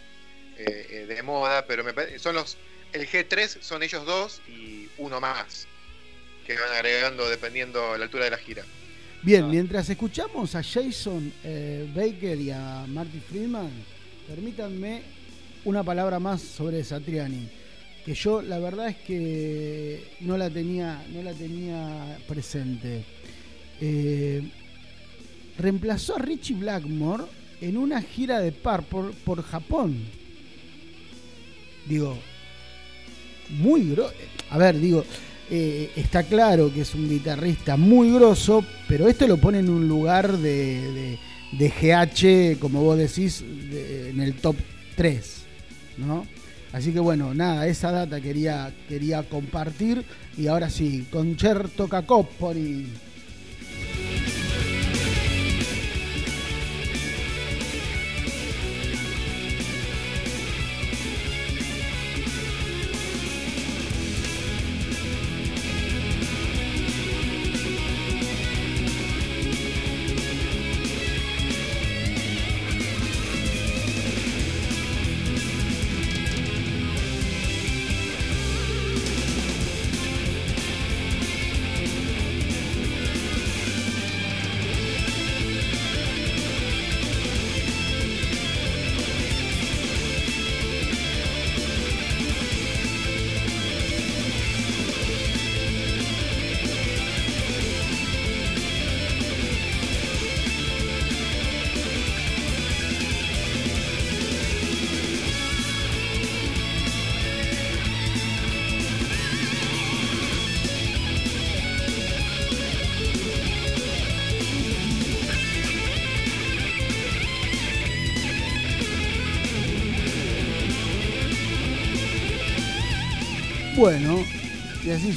eh, de moda. Pero me parece- son los. El G3 son ellos dos y uno más. Que van agregando dependiendo la altura de la gira. Bien, Ah. mientras escuchamos a Jason eh, Baker y a Marty Friedman, permítanme una palabra más sobre Satriani, que yo la verdad es que no la tenía, no la tenía presente. Eh, reemplazó a Richie Blackmore en una gira de par por, por Japón. Digo, muy gro A ver, digo, eh, está claro que es un guitarrista muy grosso, pero este lo pone en un lugar de, de- GH, como vos decís, de- en el top 3, ¿no? Así que bueno, nada, esa data quería, quería compartir. Y ahora sí, Concerto Cacopoli.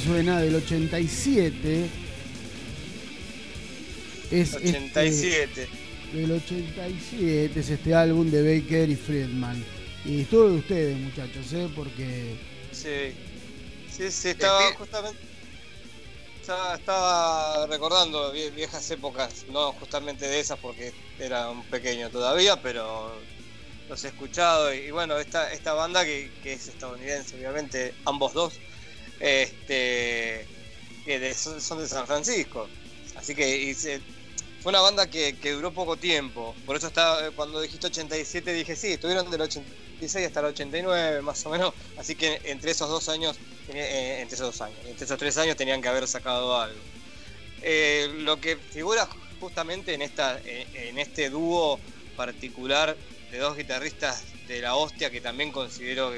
Suena del 87. Es este- 87. del 87 es este álbum de Baker y Friedman. Y todo de ustedes, muchachos, ¿eh? Porque Sí. Sí, sí, estaba Este- justamente. Estaba, estaba recordando vie- viejas épocas, no justamente de esas porque era un pequeño todavía, pero los he escuchado. Y, bueno, esta, esta banda que, que es estadounidense, obviamente, ambos dos, este, que son, de San Francisco. Así que fue una banda que, duró poco tiempo. Por eso estaba, cuando dijiste 87 dije, sí, estuvieron del 86 hasta el 89 más o menos. Así que entre esos dos años, eh, entre esos dos años, entre esos tres años tenían que haber sacado algo. Eh, lo que figura justamente en, esta, en, este dúo particular de dos guitarristas de la hostia que también considero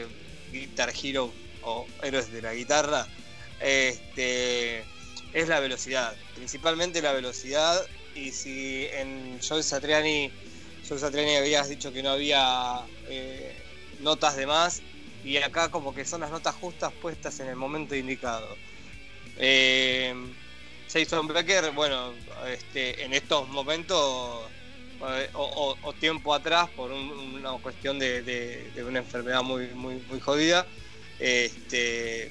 Guitar Hero o héroes de la guitarra, este, es la velocidad, principalmente la velocidad. Y si en Joe Satriani, Joe Satriani habías dicho que no había eh, notas de más, y acá como que son las notas justas puestas en el momento indicado. Eh, Jason Becker, bueno, este, en estos momentos eh, o, tiempo atrás por un- una cuestión de, de- de una enfermedad muy, muy, muy jodida. Este,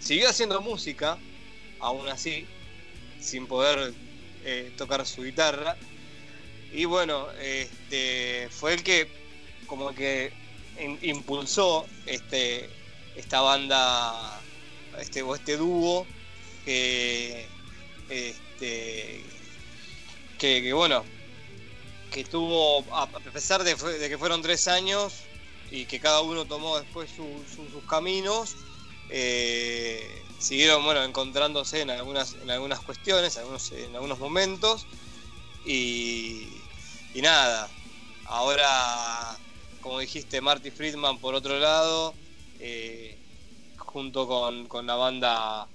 siguió haciendo música, aún así, sin poder eh, tocar su guitarra. Y bueno, este, fue el que como que impulsó este, esta banda, este, o este dúo que, este, que, bueno, que tuvo, a pesar de que fueron tres años y que cada uno tomó después su- su- sus caminos, eh, siguieron bueno, encontrándose en algunas, en algunas cuestiones, en algunos, en algunos momentos. Y, y nada, ahora, como dijiste, Marty Friedman por otro lado, eh, junto con, con la banda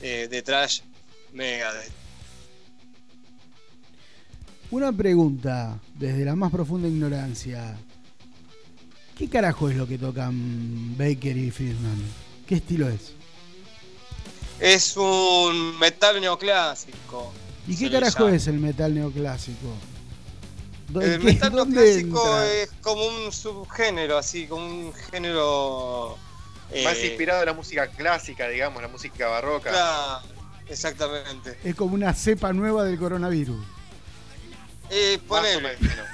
eh, de trash Megadeth. Una pregunta, desde la más profunda ignorancia. ¿Qué carajo es lo que tocan Baker y Friedman? ¿Qué estilo es? Es un metal neoclásico. ¿Y qué carajo llama. es el metal neoclásico? ¿Dó- El qué- metal neoclásico entra? es como un subgénero, así como un género. eh, Más inspirado en la música clásica, digamos, la música barroca. claro, exactamente. Es como una cepa nueva del coronavirus. Eh, Más o ponele, menos.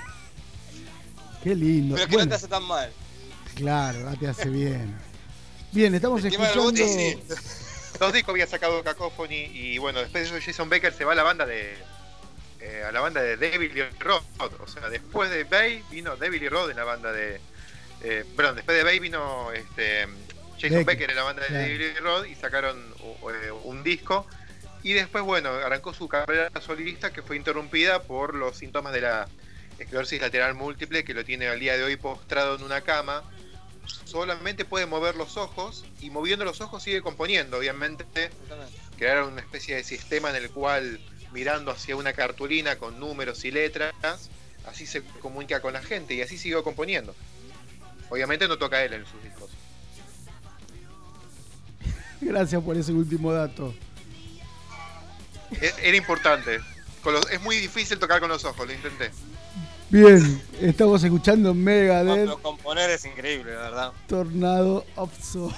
Qué lindo. pero que no te hace tan mal. claro, no te hace bien. Bien, estamos escuchando. Dos discos había sacado Cacophony y bueno, después de eso Jason Baker se va a la banda de eh, a la banda de Devil y Rod. O sea, después de Bay vino Devil y Rod en la banda de. Eh, perdón, después de Bay vino este, Jason Becker, Baker en la banda de claro. Devil y Rod y sacaron eh, un disco. Y después, bueno, arrancó su carrera solista que fue interrumpida por los síntomas de la esclerosis lateral múltiple que lo tiene al día de hoy postrado en una cama. Solamente puede mover los ojos y moviendo los ojos sigue componiendo. Obviamente crearon una especie de sistema en el cual mirando hacia una cartulina con números y letras, así se comunica con la gente y así siguió componiendo. Obviamente no toca él en sus discos. Gracias por ese último dato. E- Era importante. Con los- es muy difícil tocar con los ojos, lo intenté. Bien, estamos escuchando Megadeth componer es increíble, la verdad. Tornado of Soul.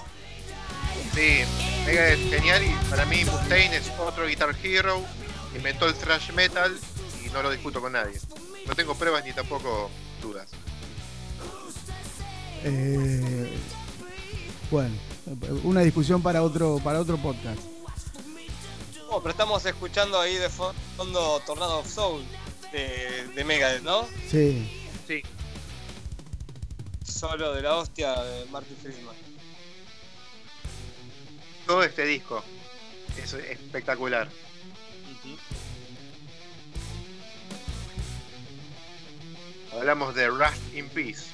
Sí, Mega es genial y para mí Mustaine es otro Guitar Hero, inventó el thrash metal y no lo discuto con nadie. No tengo pruebas ni tampoco dudas. Eh, bueno, una discusión para otro, para otro podcast. Oh, pero estamos escuchando ahí de fondo Tornado of Soul de, de Megadeth, ¿no? Sí. Sí, Solo de la hostia de Marty Friedman. todo este disco es espectacular. Hablamos de Rust in Peace.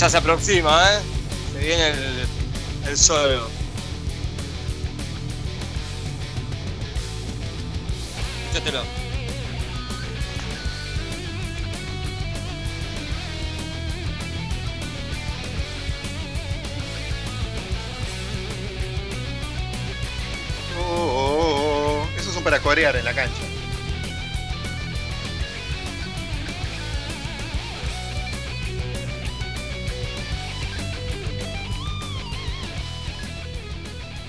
Ya se aproxima, ¿eh? Se viene el, el solo. Escúchatelo. Oh, oh, oh, oh. Esos son para corear en la cancha.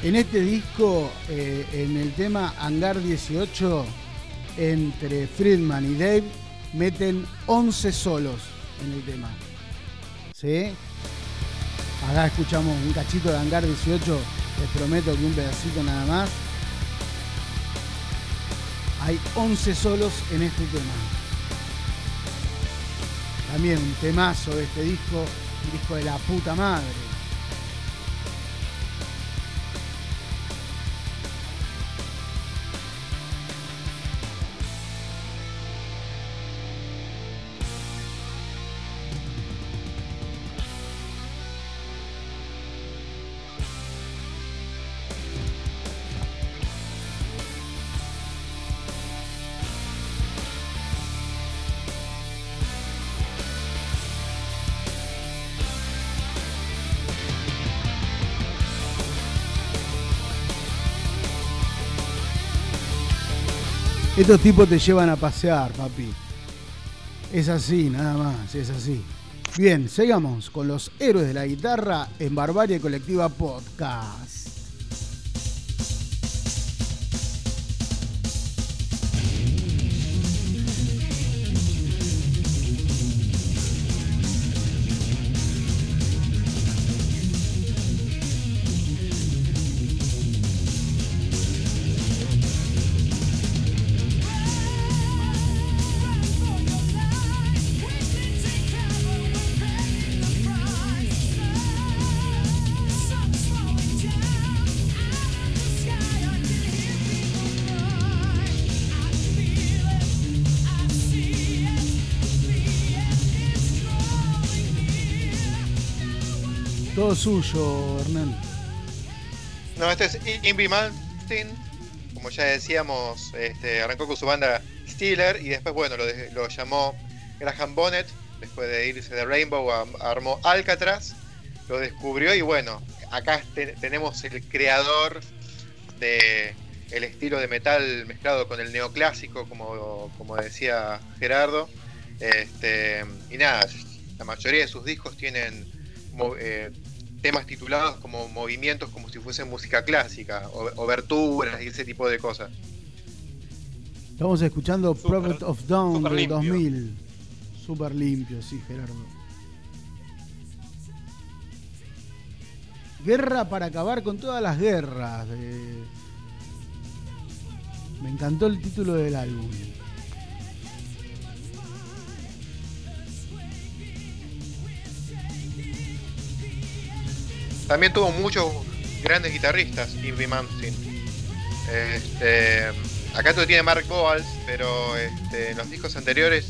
En este disco, eh, en el tema Hangar 18, entre Friedman y Dave, meten 11 solos en el tema. ¿Sí? Acá escuchamos un cachito de Hangar 18, les prometo que un pedacito nada más. Hay 11 solos en este tema. También un temazo de este disco, un disco de la puta madre. Estos tipos te llevan a pasear, papi. Es así, nada más, es así. Bien, sigamos con los héroes de la guitarra en Barbarie Colectiva Podcast. Suyo, Hernán. No, este es Invi Malmsteen. Como ya decíamos, este, arrancó con su banda Steeler y después, bueno, lo, llamó Graham Bonnet. Después de irse de Rainbow, armó Alcatraz. Lo descubrió y bueno, acá te- tenemos el creador de el estilo de metal mezclado con el neoclásico, como, como decía Gerardo. Este, y nada, la mayoría de sus discos tienen eh, temas titulados como movimientos como si fuesen música clásica, o- oberturas y ese tipo de cosas. Estamos escuchando Super- Prophet of Dawn del limpio. 2000. Súper limpio, sí, Gerardo. Guerra para acabar con todas las guerras. de- Me encantó el título del álbum. También tuvo muchos grandes guitarristas, Yngwie Malmsteen. Este, acá lo tiene Mark Bowles, pero este, en los discos anteriores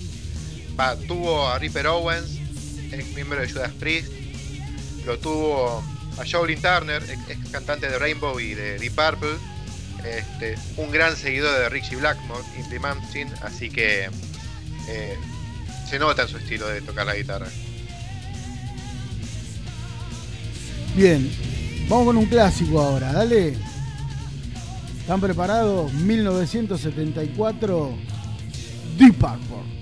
tuvo a Ripper Owens, ex miembro de Judas Priest, lo tuvo a Jolin Turner, ex, ex cantante de Rainbow y de Deep Purple, este, un gran seguidor de Richie Blackmore, Yngwie Malmsteen, así que eh, se nota en su estilo de tocar la guitarra. Bien, vamos con un clásico ahora, dale. ¿Están preparados? 1974, Deep Purple.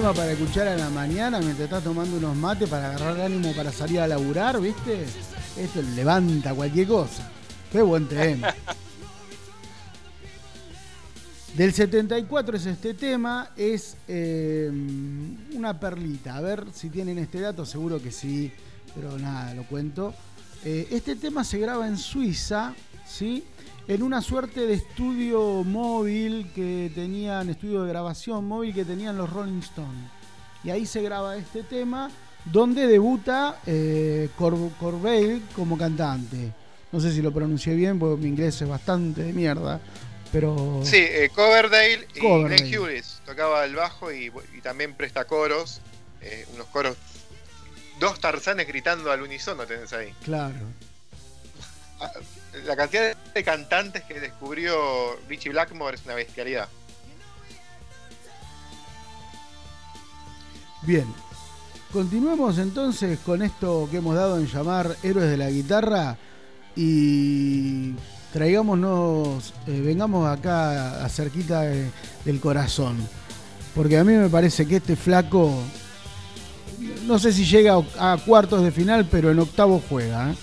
Tema para escuchar a la mañana mientras estás tomando unos mates para agarrar ánimo para salir a laburar, ¿viste? Esto levanta cualquier cosa. Qué buen tema. Del 74 es este tema, es eh, una perlita. A ver si tienen este dato, seguro que sí, pero nada, lo cuento. Eh, este tema se graba en Suiza, ¿sí? En una suerte de estudio móvil que tenían, estudio de grabación móvil que tenían los Rolling Stones. Y ahí se graba este tema, donde debuta eh, Cor- Corbeil como cantante. No sé si lo pronuncié bien, porque mi inglés es bastante de mierda, pero... Sí, eh, Coverdale y. Glenn Hughes tocaba el bajo y, y también presta coros, eh, unos coros, dos tarzanes gritando al unísono tenés ahí. Claro. La cantidad de cantantes que descubrió Richie Blackmore es una bestialidad. Bien. Continuemos entonces con esto que hemos dado en llamar Héroes de la Guitarra y traigámonos, eh, vengamos acá a cerquita de- del corazón. Porque a mí me parece que este flaco, no sé si llega a cuartos de final, pero en octavo juega. ¿eh?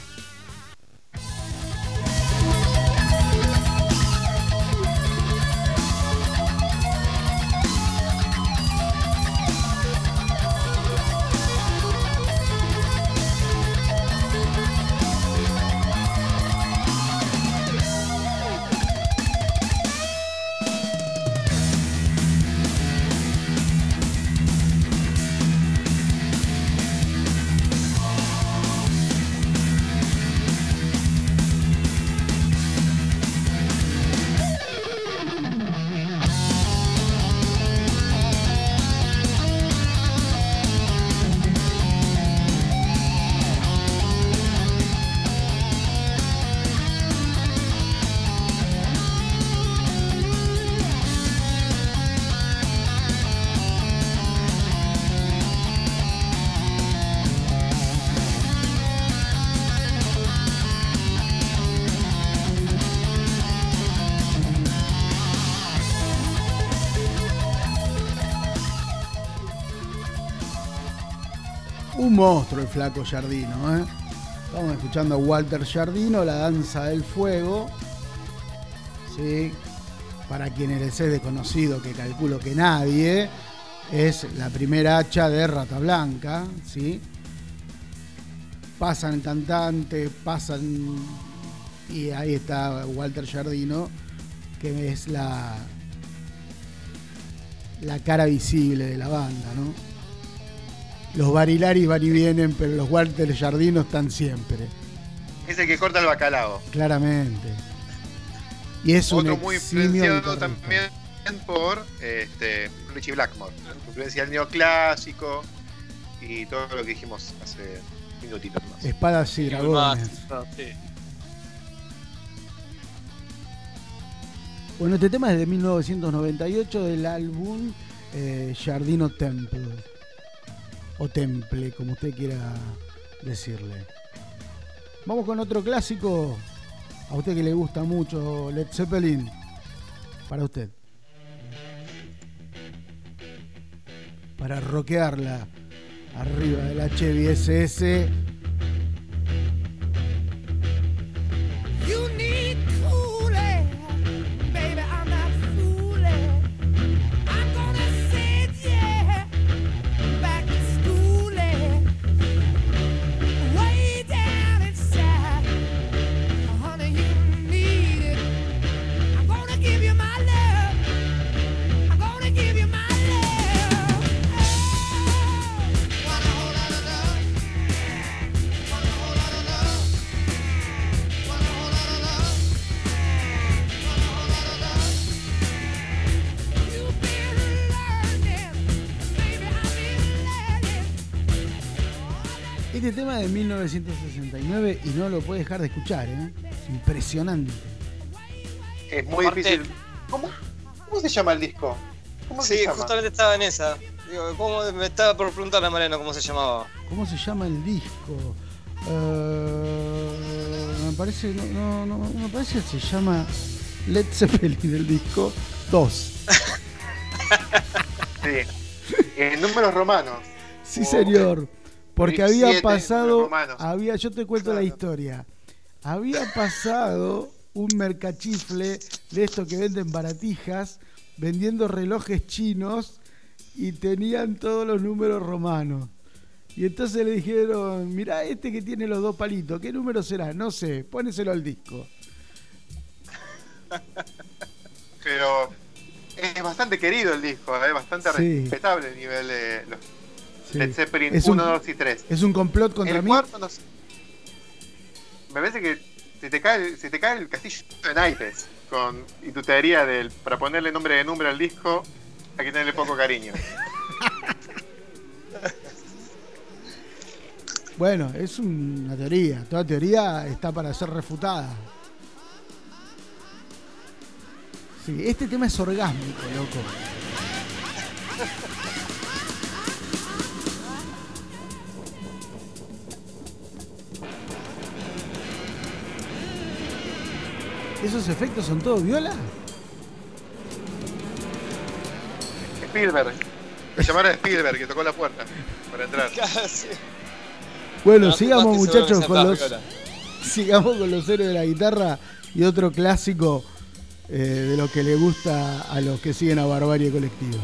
Monstruo el flaco Jardino, ¿eh? Estamos escuchando a Walter Jardino, La Danza del Fuego. ¿Sí? Para quienes les es desconocido, que calculo que nadie, es la primera hacha de Rata Blanca, ¿sí? Pasan cantantes, pasan. Y ahí está Walter Jardino, que es la. la cara visible de la banda, ¿no? Los Barilaris van y vienen, pero los Walter Jardino están siempre, Es el que corta el bacalao. claramente. Y es un Otro muy eximio influenciado también por este, Richie Blackmore. Influencia del neoclásico y todo lo que dijimos hace minutitos más. Espadas y dragones. sí. Bueno, este tema es de 1998 del álbum eh, Jardino Temple. O Temple, como usted quiera decirle. Vamos con otro clásico. A usted que le gusta mucho Led Zeppelin. Para usted. Para rockearla arriba del HBSS. You de 1969 y no lo puede dejar de escuchar, ¿eh? Es impresionante. Es muy Aparte- difícil. ¿Cómo, ¿Cómo se llama el disco? ¿Cómo se Sí, llama? justamente estaba en esa. Digo, ¿cómo me estaba por preguntarle a Mariano cómo se llamaba? ¿Cómo se llama el disco? Eh, me parece, no, no, no, me parece que se llama Led Zeppelin del disco 2. Sí. En números romanos. Sí, Oh, señor. Porque había pasado, había, yo te cuento la historia. Había pasado un mercachifle de estos que venden baratijas, vendiendo relojes chinos y tenían todos los números romanos. Y entonces le dijeron, mirá este que tiene los dos palitos, ¿qué número será? No sé, póneselo al disco. Pero es bastante querido el disco, es bastante Sí. respetable el nivel de los Sí. Led Zeppelin Es 1, un- 2 y 3. ¿Es un complot contra el mí? cuarto no sé. Me parece que se te cae, se te cae el castillo de naipes con, y tu teoría del, para ponerle nombre de número al disco hay que tenerle poco cariño. Bueno, es una teoría. Toda teoría está para ser refutada. Sí, este tema es orgásmico, loco. ¿Esos efectos son todos viola? Spielberg. Me llamaron a Spielberg que tocó la puerta para entrar. Casi. Bueno, No, sigamos muchachos con los, viola. sigamos con los héroes de la guitarra y otro clásico eh, de lo que le gusta a los que siguen a Barbarie Colectiva.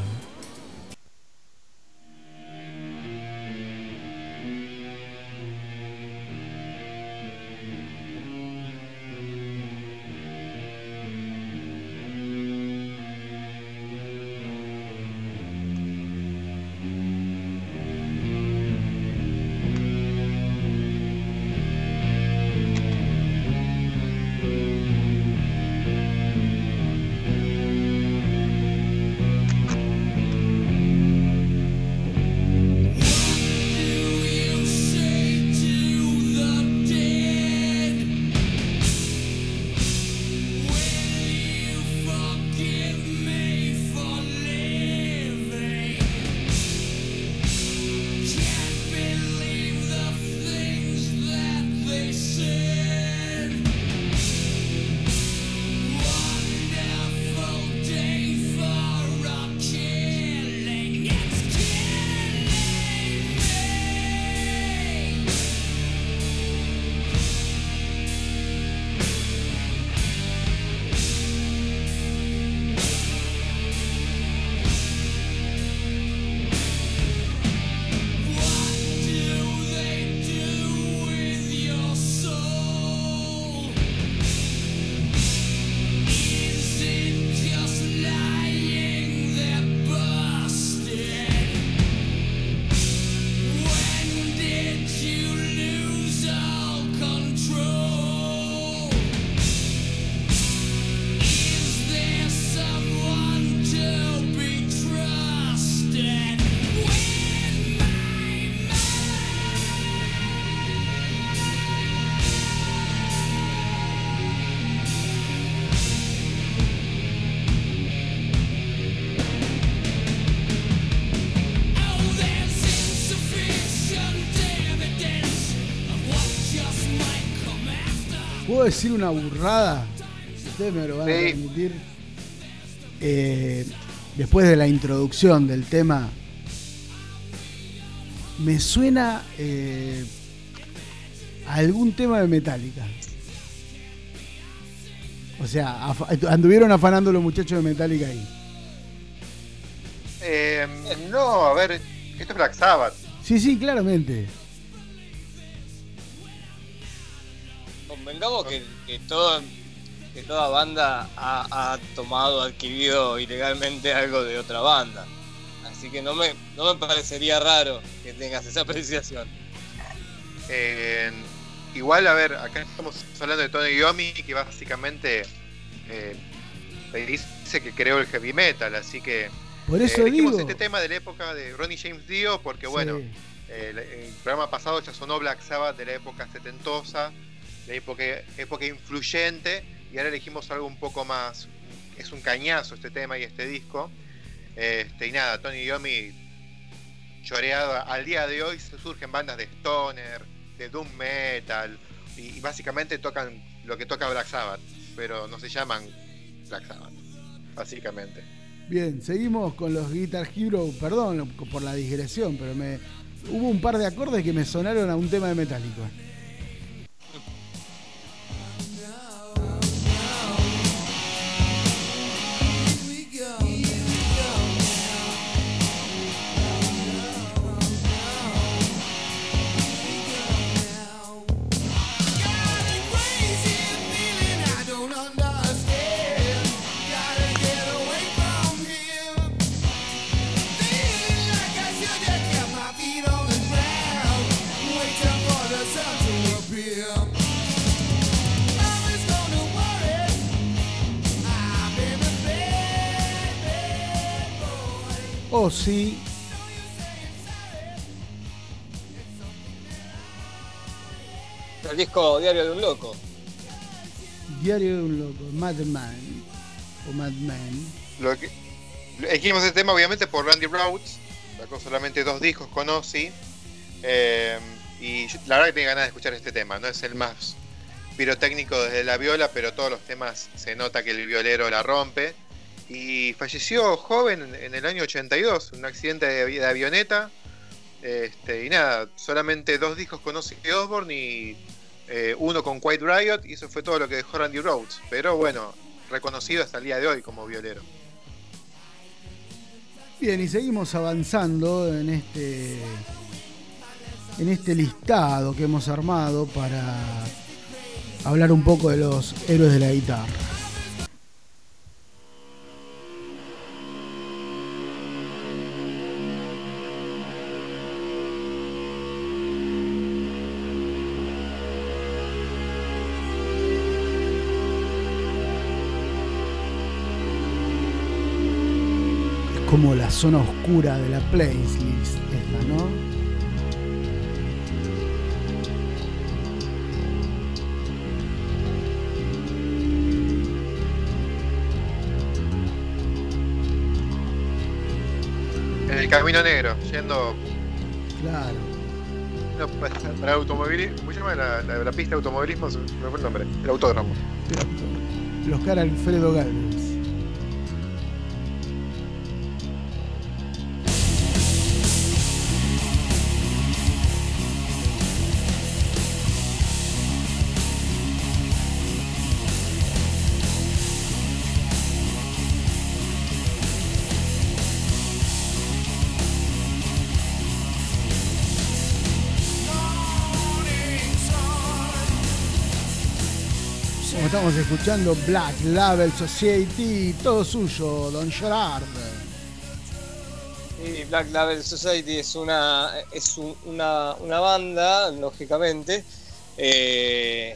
¿Puedo decir una burrada? Ustedes me lo van a permitir. Eh, después de la introducción del tema, me suena eh, a algún tema de Metallica. O sea, anduvieron afanando los muchachos de Metallica ahí. Eh, no, a ver, esto es Black Sabbath. Sí, sí, claramente. Convengamos que, que todo, que toda banda ha, ha tomado, adquirido ilegalmente algo de otra banda. Así que no me, no me parecería raro que tengas esa apreciación. Eh, igual, a ver, acá estamos hablando de Tony Iommi, que básicamente eh, dice que creó el heavy metal, así que Por eh, eso elegimos digo. este tema de la época de Ronnie James Dio, porque bueno, Sí. eh, el, el programa pasado ya sonó Black Sabbath de la época setentosa, la época, época influyente, y ahora elegimos algo un poco más, es un cañazo este tema y este disco. Este, y nada, Tony Iommi choreado al día de hoy surgen bandas de stoner, de doom metal y, y básicamente tocan lo que toca Black Sabbath, pero no se llaman Black Sabbath, básicamente. Bien, seguimos con los Guitar Hero. Perdón por la digresión, pero me hubo un par de acordes que me sonaron a un tema de Metallica. Sí. El disco Diario de un Loco. Diario de un loco. Madman. O Madman. Lo que, elegimos este tema obviamente por Randy Rhoads, sacó solamente dos discos con Ozzy, eh, y la verdad que tengo ganas de escuchar este tema, no es el más pirotécnico desde la viola, pero todos los temas se nota que el violero la rompe. Y falleció joven en- el año 82, en un accidente de, avi- de avioneta. Este, y nada, solamente dos discos con Ozzy Osbourne y eh, uno con Quiet Riot, y eso fue todo lo que dejó Randy Rhoads. Pero bueno, reconocido hasta el día de hoy como violero. Bien, y seguimos avanzando en este en este listado que hemos armado para hablar un poco de los héroes de la guitarra. Como la zona oscura de la playlist esta, ¿no? En el Camino Negro, yendo Claro. no, para, para automovilismo. ¿Cómo se llama la, la- la pista de automovilismo? Se me fue el nombre. El autódromo. Los cara Alfredo Galvez. Escuchando Black Label Society, todo suyo, Don Gerard. Black Label Society es una es un- una, una banda, lógicamente, eh,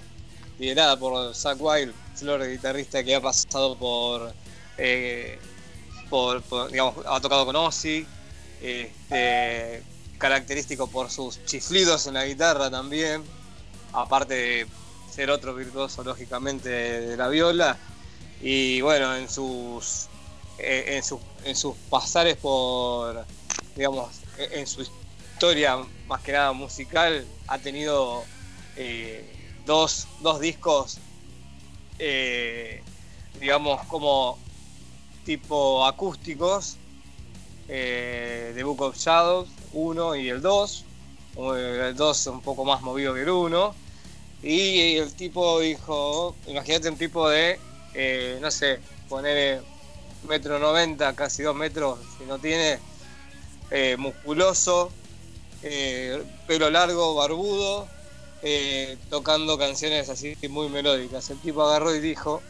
liderada por Zach Wild, flor guitarrista que ha pasado por, eh, por, por, digamos, ha tocado con Ozzy, este, característico por sus chiflidos en la guitarra también, aparte de ser otro virtuoso lógicamente de la viola, y bueno, en sus eh, en, sus, en sus pasares por, digamos, en su historia más que nada musical, ha tenido eh, dos, dos discos, eh, digamos, como tipo acústicos, eh, The Book of Shadows 1 y el 2. El 2 un poco más movido que el 1. Y el tipo dijo, imagínate un tipo de, eh, no sé, poner metro 90, casi 2 metros, si no tiene, eh, musculoso, eh, pelo largo, barbudo, eh, tocando canciones así muy melódicas. El tipo agarró y dijo,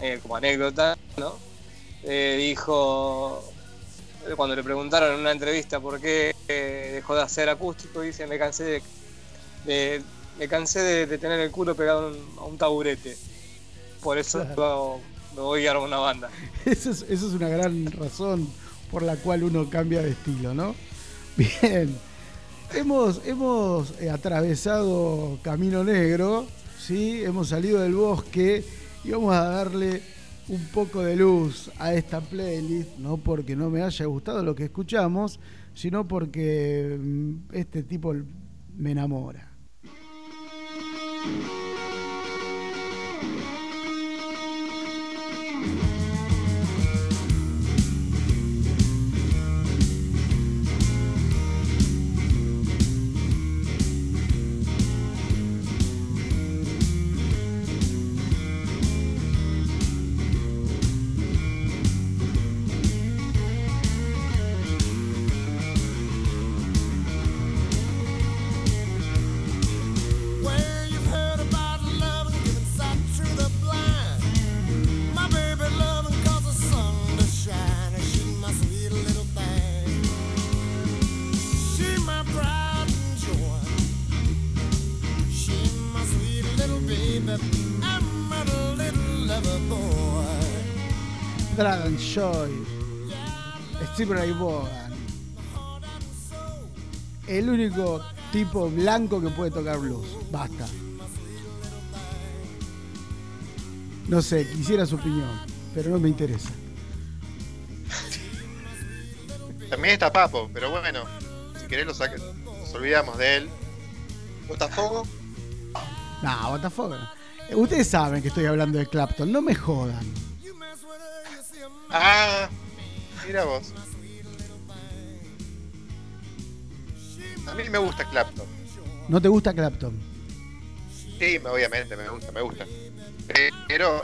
eh, como anécdota, ¿no? Eh, dijo, cuando le preguntaron en una entrevista por qué eh, dejó de hacer acústico, dice, me cansé de, de- me cansé de, de tener el culo pegado a un, a un taburete. Por eso Claro. me voy a una banda. Esa es, esa es una gran razón por la cual uno cambia de estilo, ¿no? Bien. Hemos, hemos eh, atravesado Camino Negro, ¿sí? Hemos salido del bosque y vamos a darle un poco de luz a esta playlist, no porque no me haya gustado lo que escuchamos, sino porque mm, este tipo me enamora. Thank you. Steve Ray Vaughan, el único tipo blanco que puede tocar blues. Basta. No sé, quisiera su opinión, pero no me interesa. También está Papo, pero bueno, si querés lo saques. Nos olvidamos de él. Botafogo, No. Eh, Ustedes saben que estoy hablando de Clapton, no me jodan. Ah, mira vos. A mí me gusta Clapton. ¿No te gusta Clapton? Sí, me- obviamente, me gusta, me gusta. Pero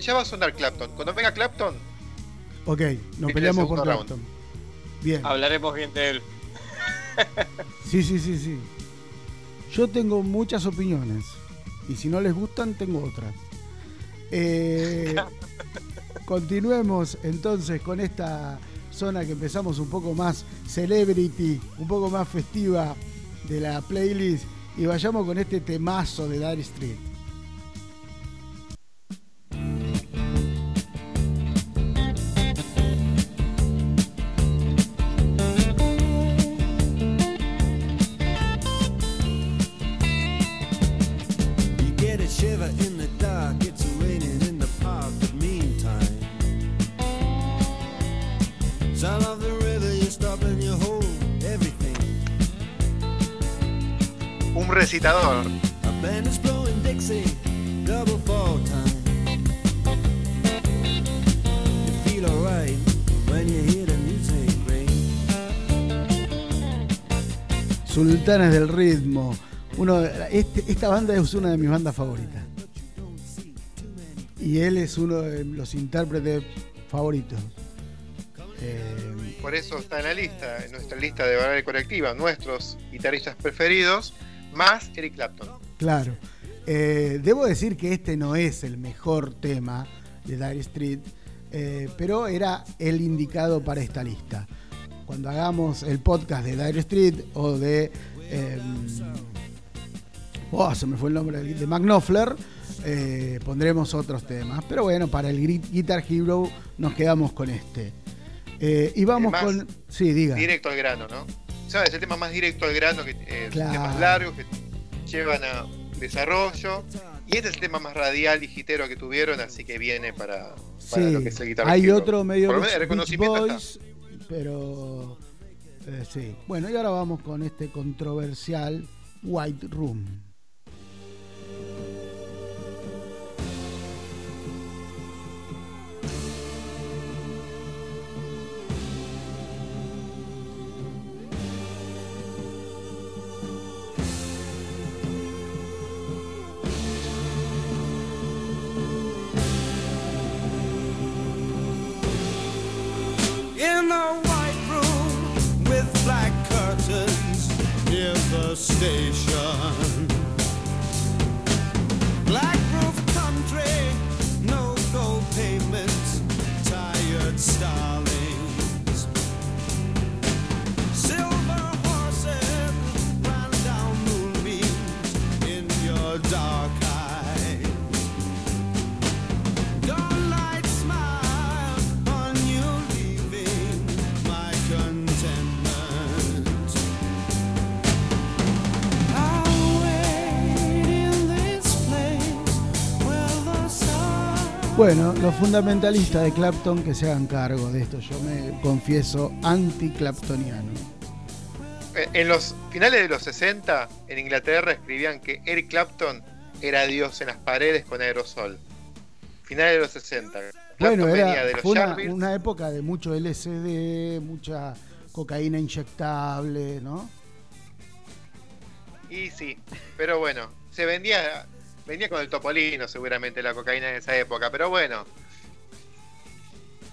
ya va a sonar Clapton. Cuando venga Clapton, Ok, nos el peleamos por Clapton. Bien. Hablaremos bien de él. Sí, sí, sí, sí. Yo tengo muchas opiniones. Y si no les gustan, tengo otras. Eh, continuemos entonces con esta zona que empezamos un poco más celebrity, un poco más festiva de la playlist. Y vayamos con este temazo de Dire Street. Sultanes del ritmo. Uno, este- esta banda es una de mis bandas favoritas. Y él es uno de los intérpretes favoritos. Eh, Por eso está en la lista, en nuestra lista de Barrera Colectiva, nuestros guitarristas preferidos, más Eric Clapton. claro. Eh, debo decir que este no es el mejor tema de Dire Street, eh, pero era el indicado para esta lista. Cuando hagamos el podcast de Dire Street o de. eh, oh, se me fue el nombre de Mac Knopfler. eh, pondremos otros temas. Pero bueno, para el Guitar Hero nos quedamos con este. Eh, y vamos El más con. Sí, diga. Directo al grano, ¿no? ¿Sabes? El tema más directo al grano, que eh, Claro. temas largos que llevan a desarrollo. Y este es el tema más radial y gitero que tuvieron, así que viene para, para Sí, lo que es el Guitar hay otro medio Por menos reconocimiento. Boys, pero eh, sí. Bueno, y ahora vamos con este controversial White Room. The station. Bueno, los fundamentalistas de Clapton que se hagan cargo de esto. Yo me confieso anti-claptoniano. Eh, En los finales de los 60, en Inglaterra escribían que Eric Clapton era Dios en las paredes con aerosol. Finales de los 60. Clapton Bueno, venía era, de los fue una, una época de mucho LSD, mucha cocaína inyectable, ¿no? Y sí, pero bueno, se vendía, venía con el topolino seguramente la cocaína en esa época, pero bueno,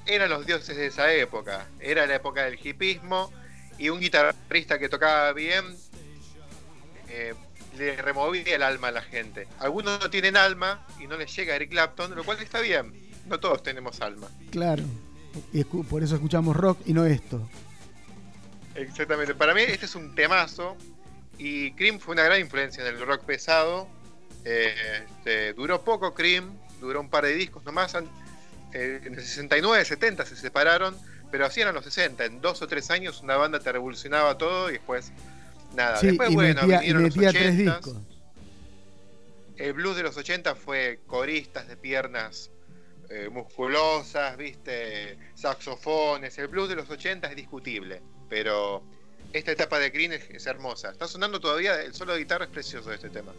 eran los dioses de esa época, era la época del hipismo y un guitarrista que tocaba bien eh, le removía el alma a la gente. Algunos no tienen alma y no les llega a Eric Clapton, lo cual está bien, no todos tenemos alma. Claro. Y por eso escuchamos rock y no esto. Exactamente. Para mí este es un temazo y Cream fue una gran influencia en el rock pesado. Este, duró poco Cream, duró un par de discos nomás. Eh, en el 69, 70 se separaron, pero así eran los 60. En dos o tres años una banda te revolucionaba todo y después nada. Sí, después, y bueno, metía, y vinieron los metía tres 80s. discos. El blues de los 80 fue coristas de piernas eh, musculosas, viste, saxofones. El blues de los 80 es discutible, pero esta etapa de Green es, es hermosa. Está sonando todavía, el solo de guitarra es precioso de este tema.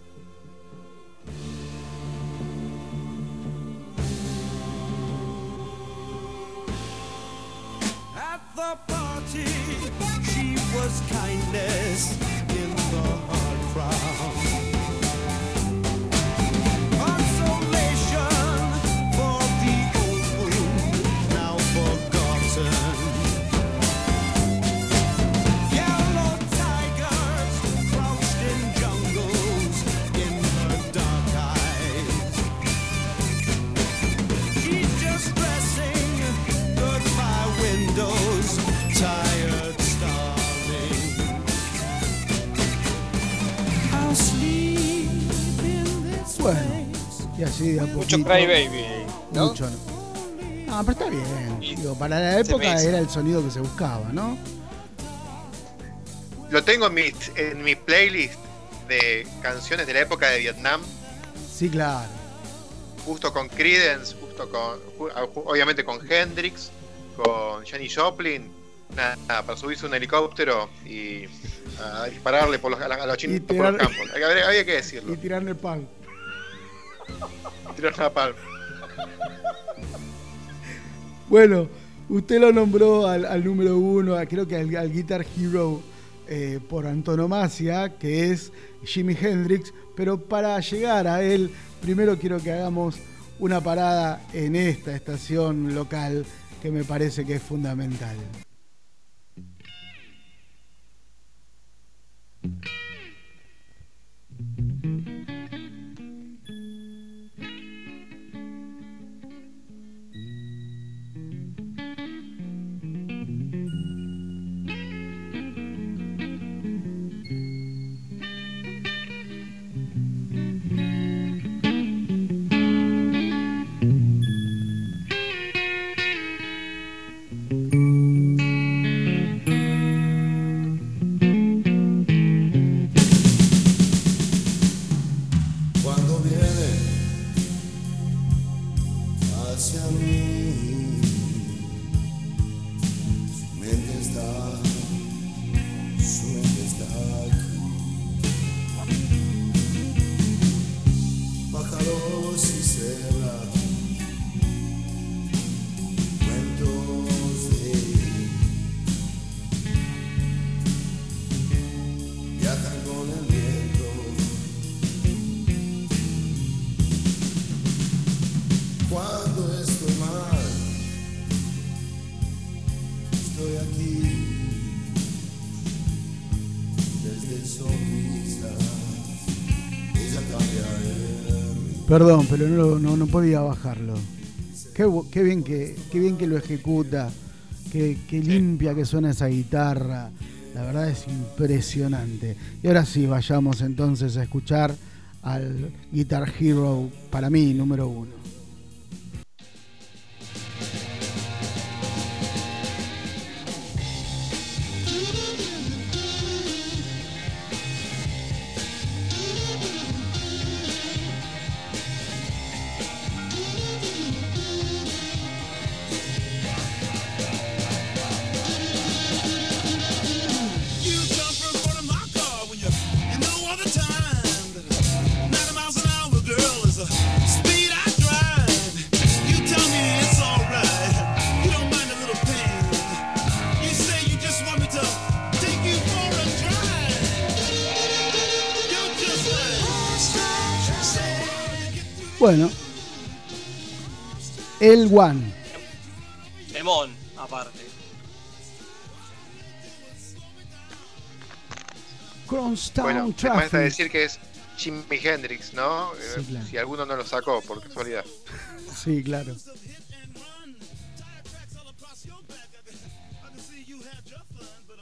Party, she was kindness in the hard crowd. Así de a Mucho poquito. Cry Baby, ¿no? Mucho, ¿no? No, pero está bien. Y Digo, para la época era el sonido que se buscaba, ¿no? Lo tengo en mi, en mi playlist de canciones de la época de Vietnam, Sí, claro. justo con Creedence, justo con, ju- obviamente con Hendrix, con Janis Joplin. Nada, nada, para subirse un helicóptero y a dispararle por los, a, los chinos por los campos. Había, había que decirlo. Y tirarle el pan. Tirar la palma. Bueno, usted lo nombró al, número uno, creo que al, al Guitar Hero eh, por antonomasia, que es Jimi Hendrix, pero para llegar a él, primero quiero que hagamos una parada en esta estación local que me parece que es fundamental. Perdón, pero no, lo- no, no podía bajarlo. Qué, bien que, qué bien que lo ejecuta, qué, qué limpia que suena esa guitarra. La verdad es impresionante. Y ahora sí, vayamos entonces a escuchar al Guitar Hero, para mí, número uno. Bueno, el One. Temón, aparte. Crosstown Bueno, me Traffic. basta decir que es Jimi Hendrix, ¿no? Eh, Sí, claro. Si alguno no lo sacó, por casualidad. Sí, claro.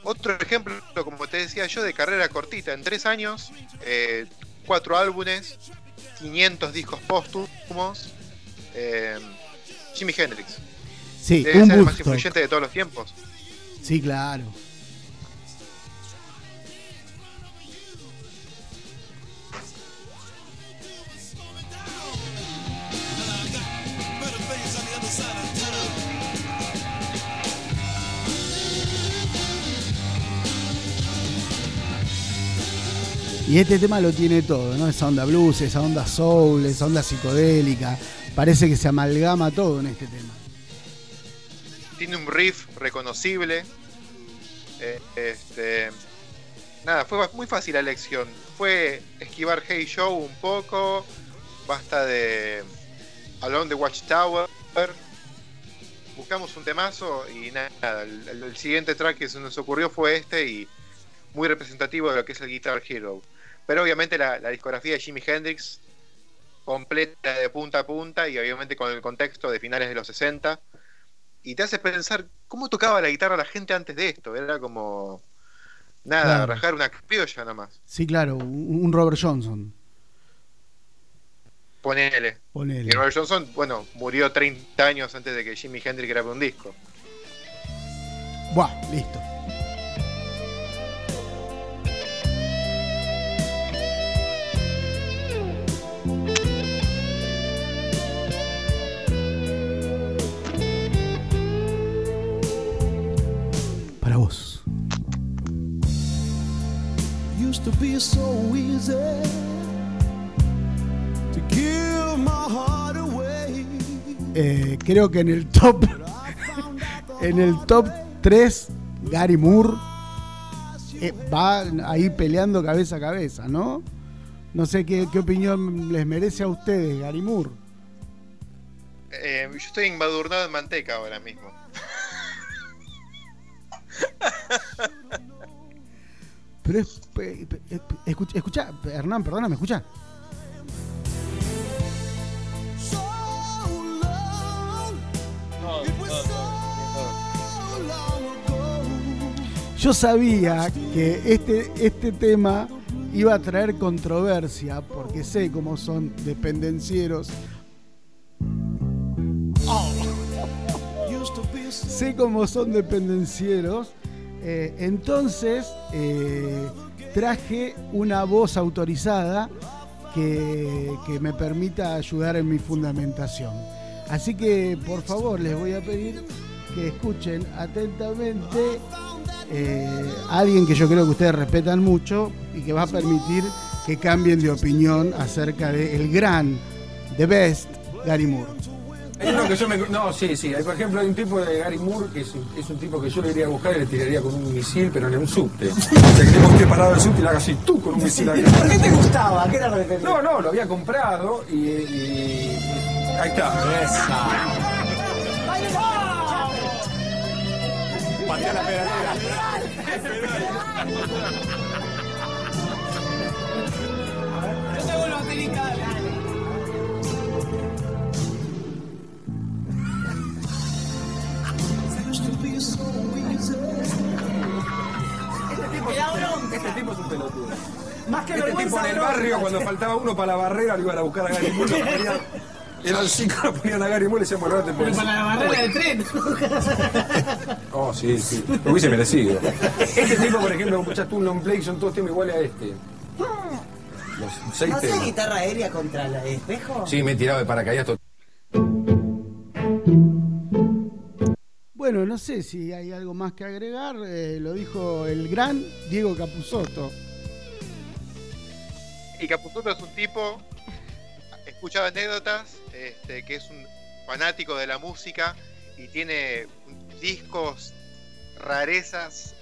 Otro ejemplo, como te decía yo, de carrera cortita. En tres años, eh, cuatro álbumes, 500 discos póstumos. Eh, Jimi Hendrix. Sí, Debe un ser el más influyente de todos los tiempos. Sí, claro. Y este tema lo tiene todo, ¿no? Esa onda blues, esa onda soul, esa onda psicodélica. Parece que se amalgama todo en este tema. Tiene un riff reconocible. Eh, este, nada, fue muy fácil la elección. Fue esquivar Hey Show un poco. Basta de Along the Watchtower. Buscamos un temazo y nada. El siguiente track que se nos ocurrió fue este y muy representativo de lo que es el Guitar Hero. Pero obviamente la, la discografía de Jimi Hendrix completa de punta a punta y obviamente con el contexto de finales de los 60 y te hace pensar cómo tocaba la guitarra la gente antes de esto. Era como. Nada, Claro. rajar una criolla nomás. Sí, claro, un un Robert Johnson. Ponele. Ponele. Y Robert Johnson, bueno, murió 30 años antes de que Jimi Hendrix grabe un disco. Buah, listo. Para vos. Used to be so easy to give my heart away. Eh, creo que en el top en el top 3 Gary Moore eh, va ahí peleando cabeza a cabeza, ¿no? No sé qué, qué opinión les merece a ustedes, Gary Moore. Eh, yo estoy embadurnado en manteca ahora mismo. Pero es. escucha, Hernán, perdona, ¿me escucha? Yo sabía que este, este tema iba a traer controversia porque sé cómo son dependencieros. So sé cómo son dependencieros. Eh, entonces eh, traje una voz autorizada que, que me permita ayudar en mi fundamentación. Así que por favor les voy a pedir que escuchen atentamente eh, a alguien que yo creo que ustedes respetan mucho y que va a permitir que cambien de opinión acerca del gran, the best, Gary Moore. Hay uno que yo me. No, sí, sí. Hay, por ejemplo, hay un tipo de Gary Moore que es, un- es un tipo que yo le iría a buscar y le tiraría con un misil, pero en un subte. O sea, que tengo que parado el subte y le haga así, tú con un misil. ¿Por qué te gustaba? ¿Qué era lo que te No, no, lo había comprado y. y- ahí está. Esa. Patea la pedalera. Este tipo es un pelotudo. Más que este tipo en el barrio, cuando faltaba uno para la barrera, lo iban a buscar a Gary Moore. Ponían, eran cinco, lo ponían a Gary Moore y decían, bueno, te Pero para la barrera del tren. oh, sí, sí. Lo hubiese merecido. Este tipo, por ejemplo, escuchás tú un long play, son todos temas iguales a este. Los seis ¿No temas. guitarra aérea contra el espejo? Sí, me he tirado de paracaídas total. Bueno, no sé si hay algo más que agregar. eh, lo dijo el gran Diego Capusotto. Y Capuzotto es un tipo, escuchaba anécdotas, este, que es un fanático de la música y tiene discos, rarezas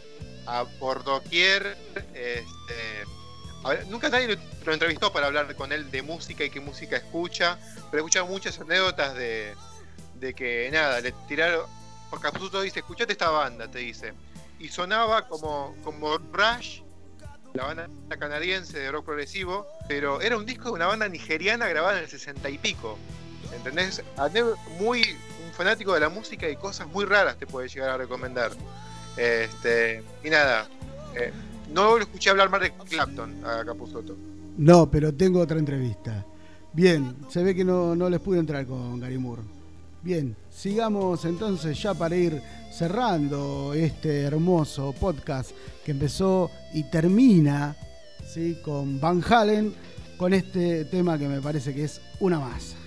a por doquier. Este, nunca nadie lo, entrevistó para hablar con él de música y qué música escucha, pero he escuchado muchas anécdotas de, de que nada, le tiraron. Porque Capuzotto dice: Escuchate esta banda, te dice. Y sonaba como, como Rush la banda canadiense de rock progresivo, pero era un disco de una banda nigeriana grabada en el 60 y pico. ¿Entendés? Muy un fanático de la música y cosas muy raras te puede llegar a recomendar. Este, y nada, eh, no lo escuché hablar más de Clapton a Capuzotto. No, pero tengo otra entrevista. Bien, se ve que no, no les pude entrar con Gary Moore. Bien, sigamos entonces ya para ir cerrando este hermoso podcast que empezó y termina ¿sí? con Van Halen, con este tema que me parece que es una masa.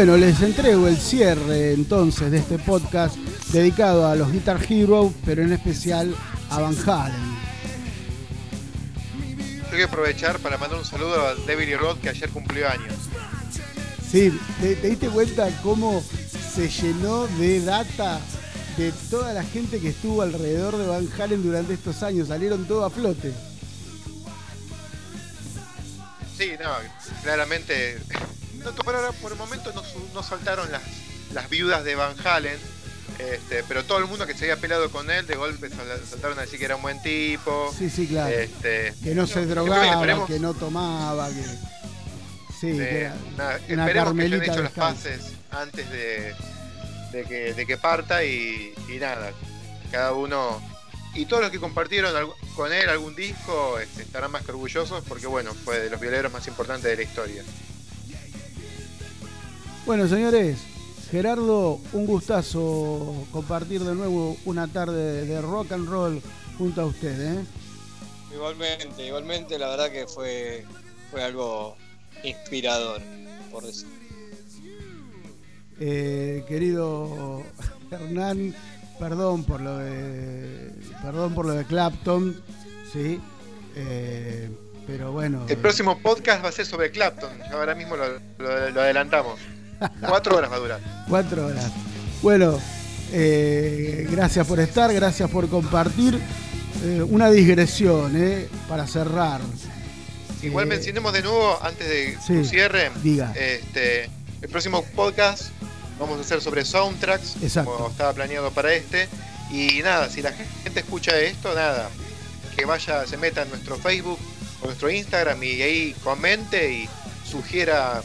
Bueno, les entrego el cierre entonces de este podcast dedicado a los Guitar Heroes, pero en especial a Van Halen. Tengo que aprovechar para mandar un saludo a David y Rod que ayer cumplió años. Sí, ¿te, te diste cuenta cómo se llenó de data de toda la gente que estuvo alrededor de Van Halen durante estos años? Salieron todo a flote. Sí, no, claramente. No, por, ahora, por el momento no, no saltaron las, las viudas de Van Halen, este, pero todo el mundo que se había peleado con él de golpe sal- saltaron a decir que era un buen tipo. Sí, sí, claro. Este, Que no se drogaba, que no tomaba, que... Sí, que de- era nada, esperemos que hayan hecho las paces antes de, de que, de que parta y, y nada, cada uno y todos los que compartieron con él algún disco este, estarán más que orgullosos porque bueno, fue de los violeros más importantes de la historia. Bueno, señores, Gerardo, un gustazo compartir de nuevo una tarde de rock and roll junto a usted, ¿eh? Igualmente, igualmente, la verdad que fue, fue algo inspirador, por decir. Eh, querido Hernán, perdón por lo de perdón por lo de Clapton, sí, eh, pero bueno, El próximo podcast va a ser sobre Clapton, ahora mismo lo, lo- lo adelantamos. Cuatro horas va a durar. cuatro horas. Bueno, eh, gracias por estar, gracias por compartir. Eh, una digresión, eh, para cerrar. Igual Eh, mencionemos de nuevo, antes de sí, tu cierre, diga. este, el próximo podcast vamos a hacer sobre soundtracks, Exacto. como estaba planeado para este. Y nada, si la gente escucha esto, nada, que vaya, se meta en nuestro Facebook o nuestro Instagram y ahí comente y sugiera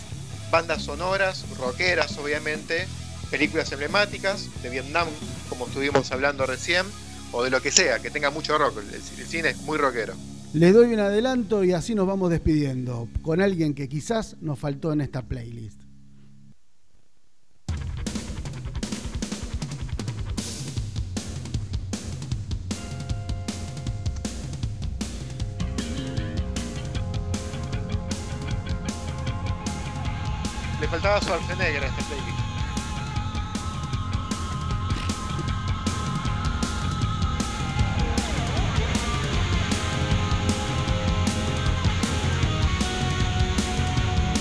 bandas sonoras, rockeras obviamente, películas emblemáticas de Vietnam, como estuvimos hablando recién, o de lo que sea, que tenga mucho rock. El, cine es muy rockero. Les doy un adelanto y así nos vamos despidiendo con alguien que quizás nos faltó en esta playlist. Faltaba Schwarzenegger a este playlist.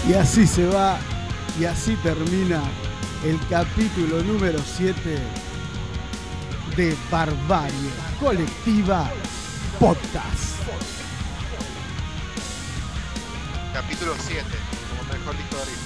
Y así se va y así termina el capítulo número 7 de Barbarie Colectiva Podcast. Capítulo 7, como mejor arriba.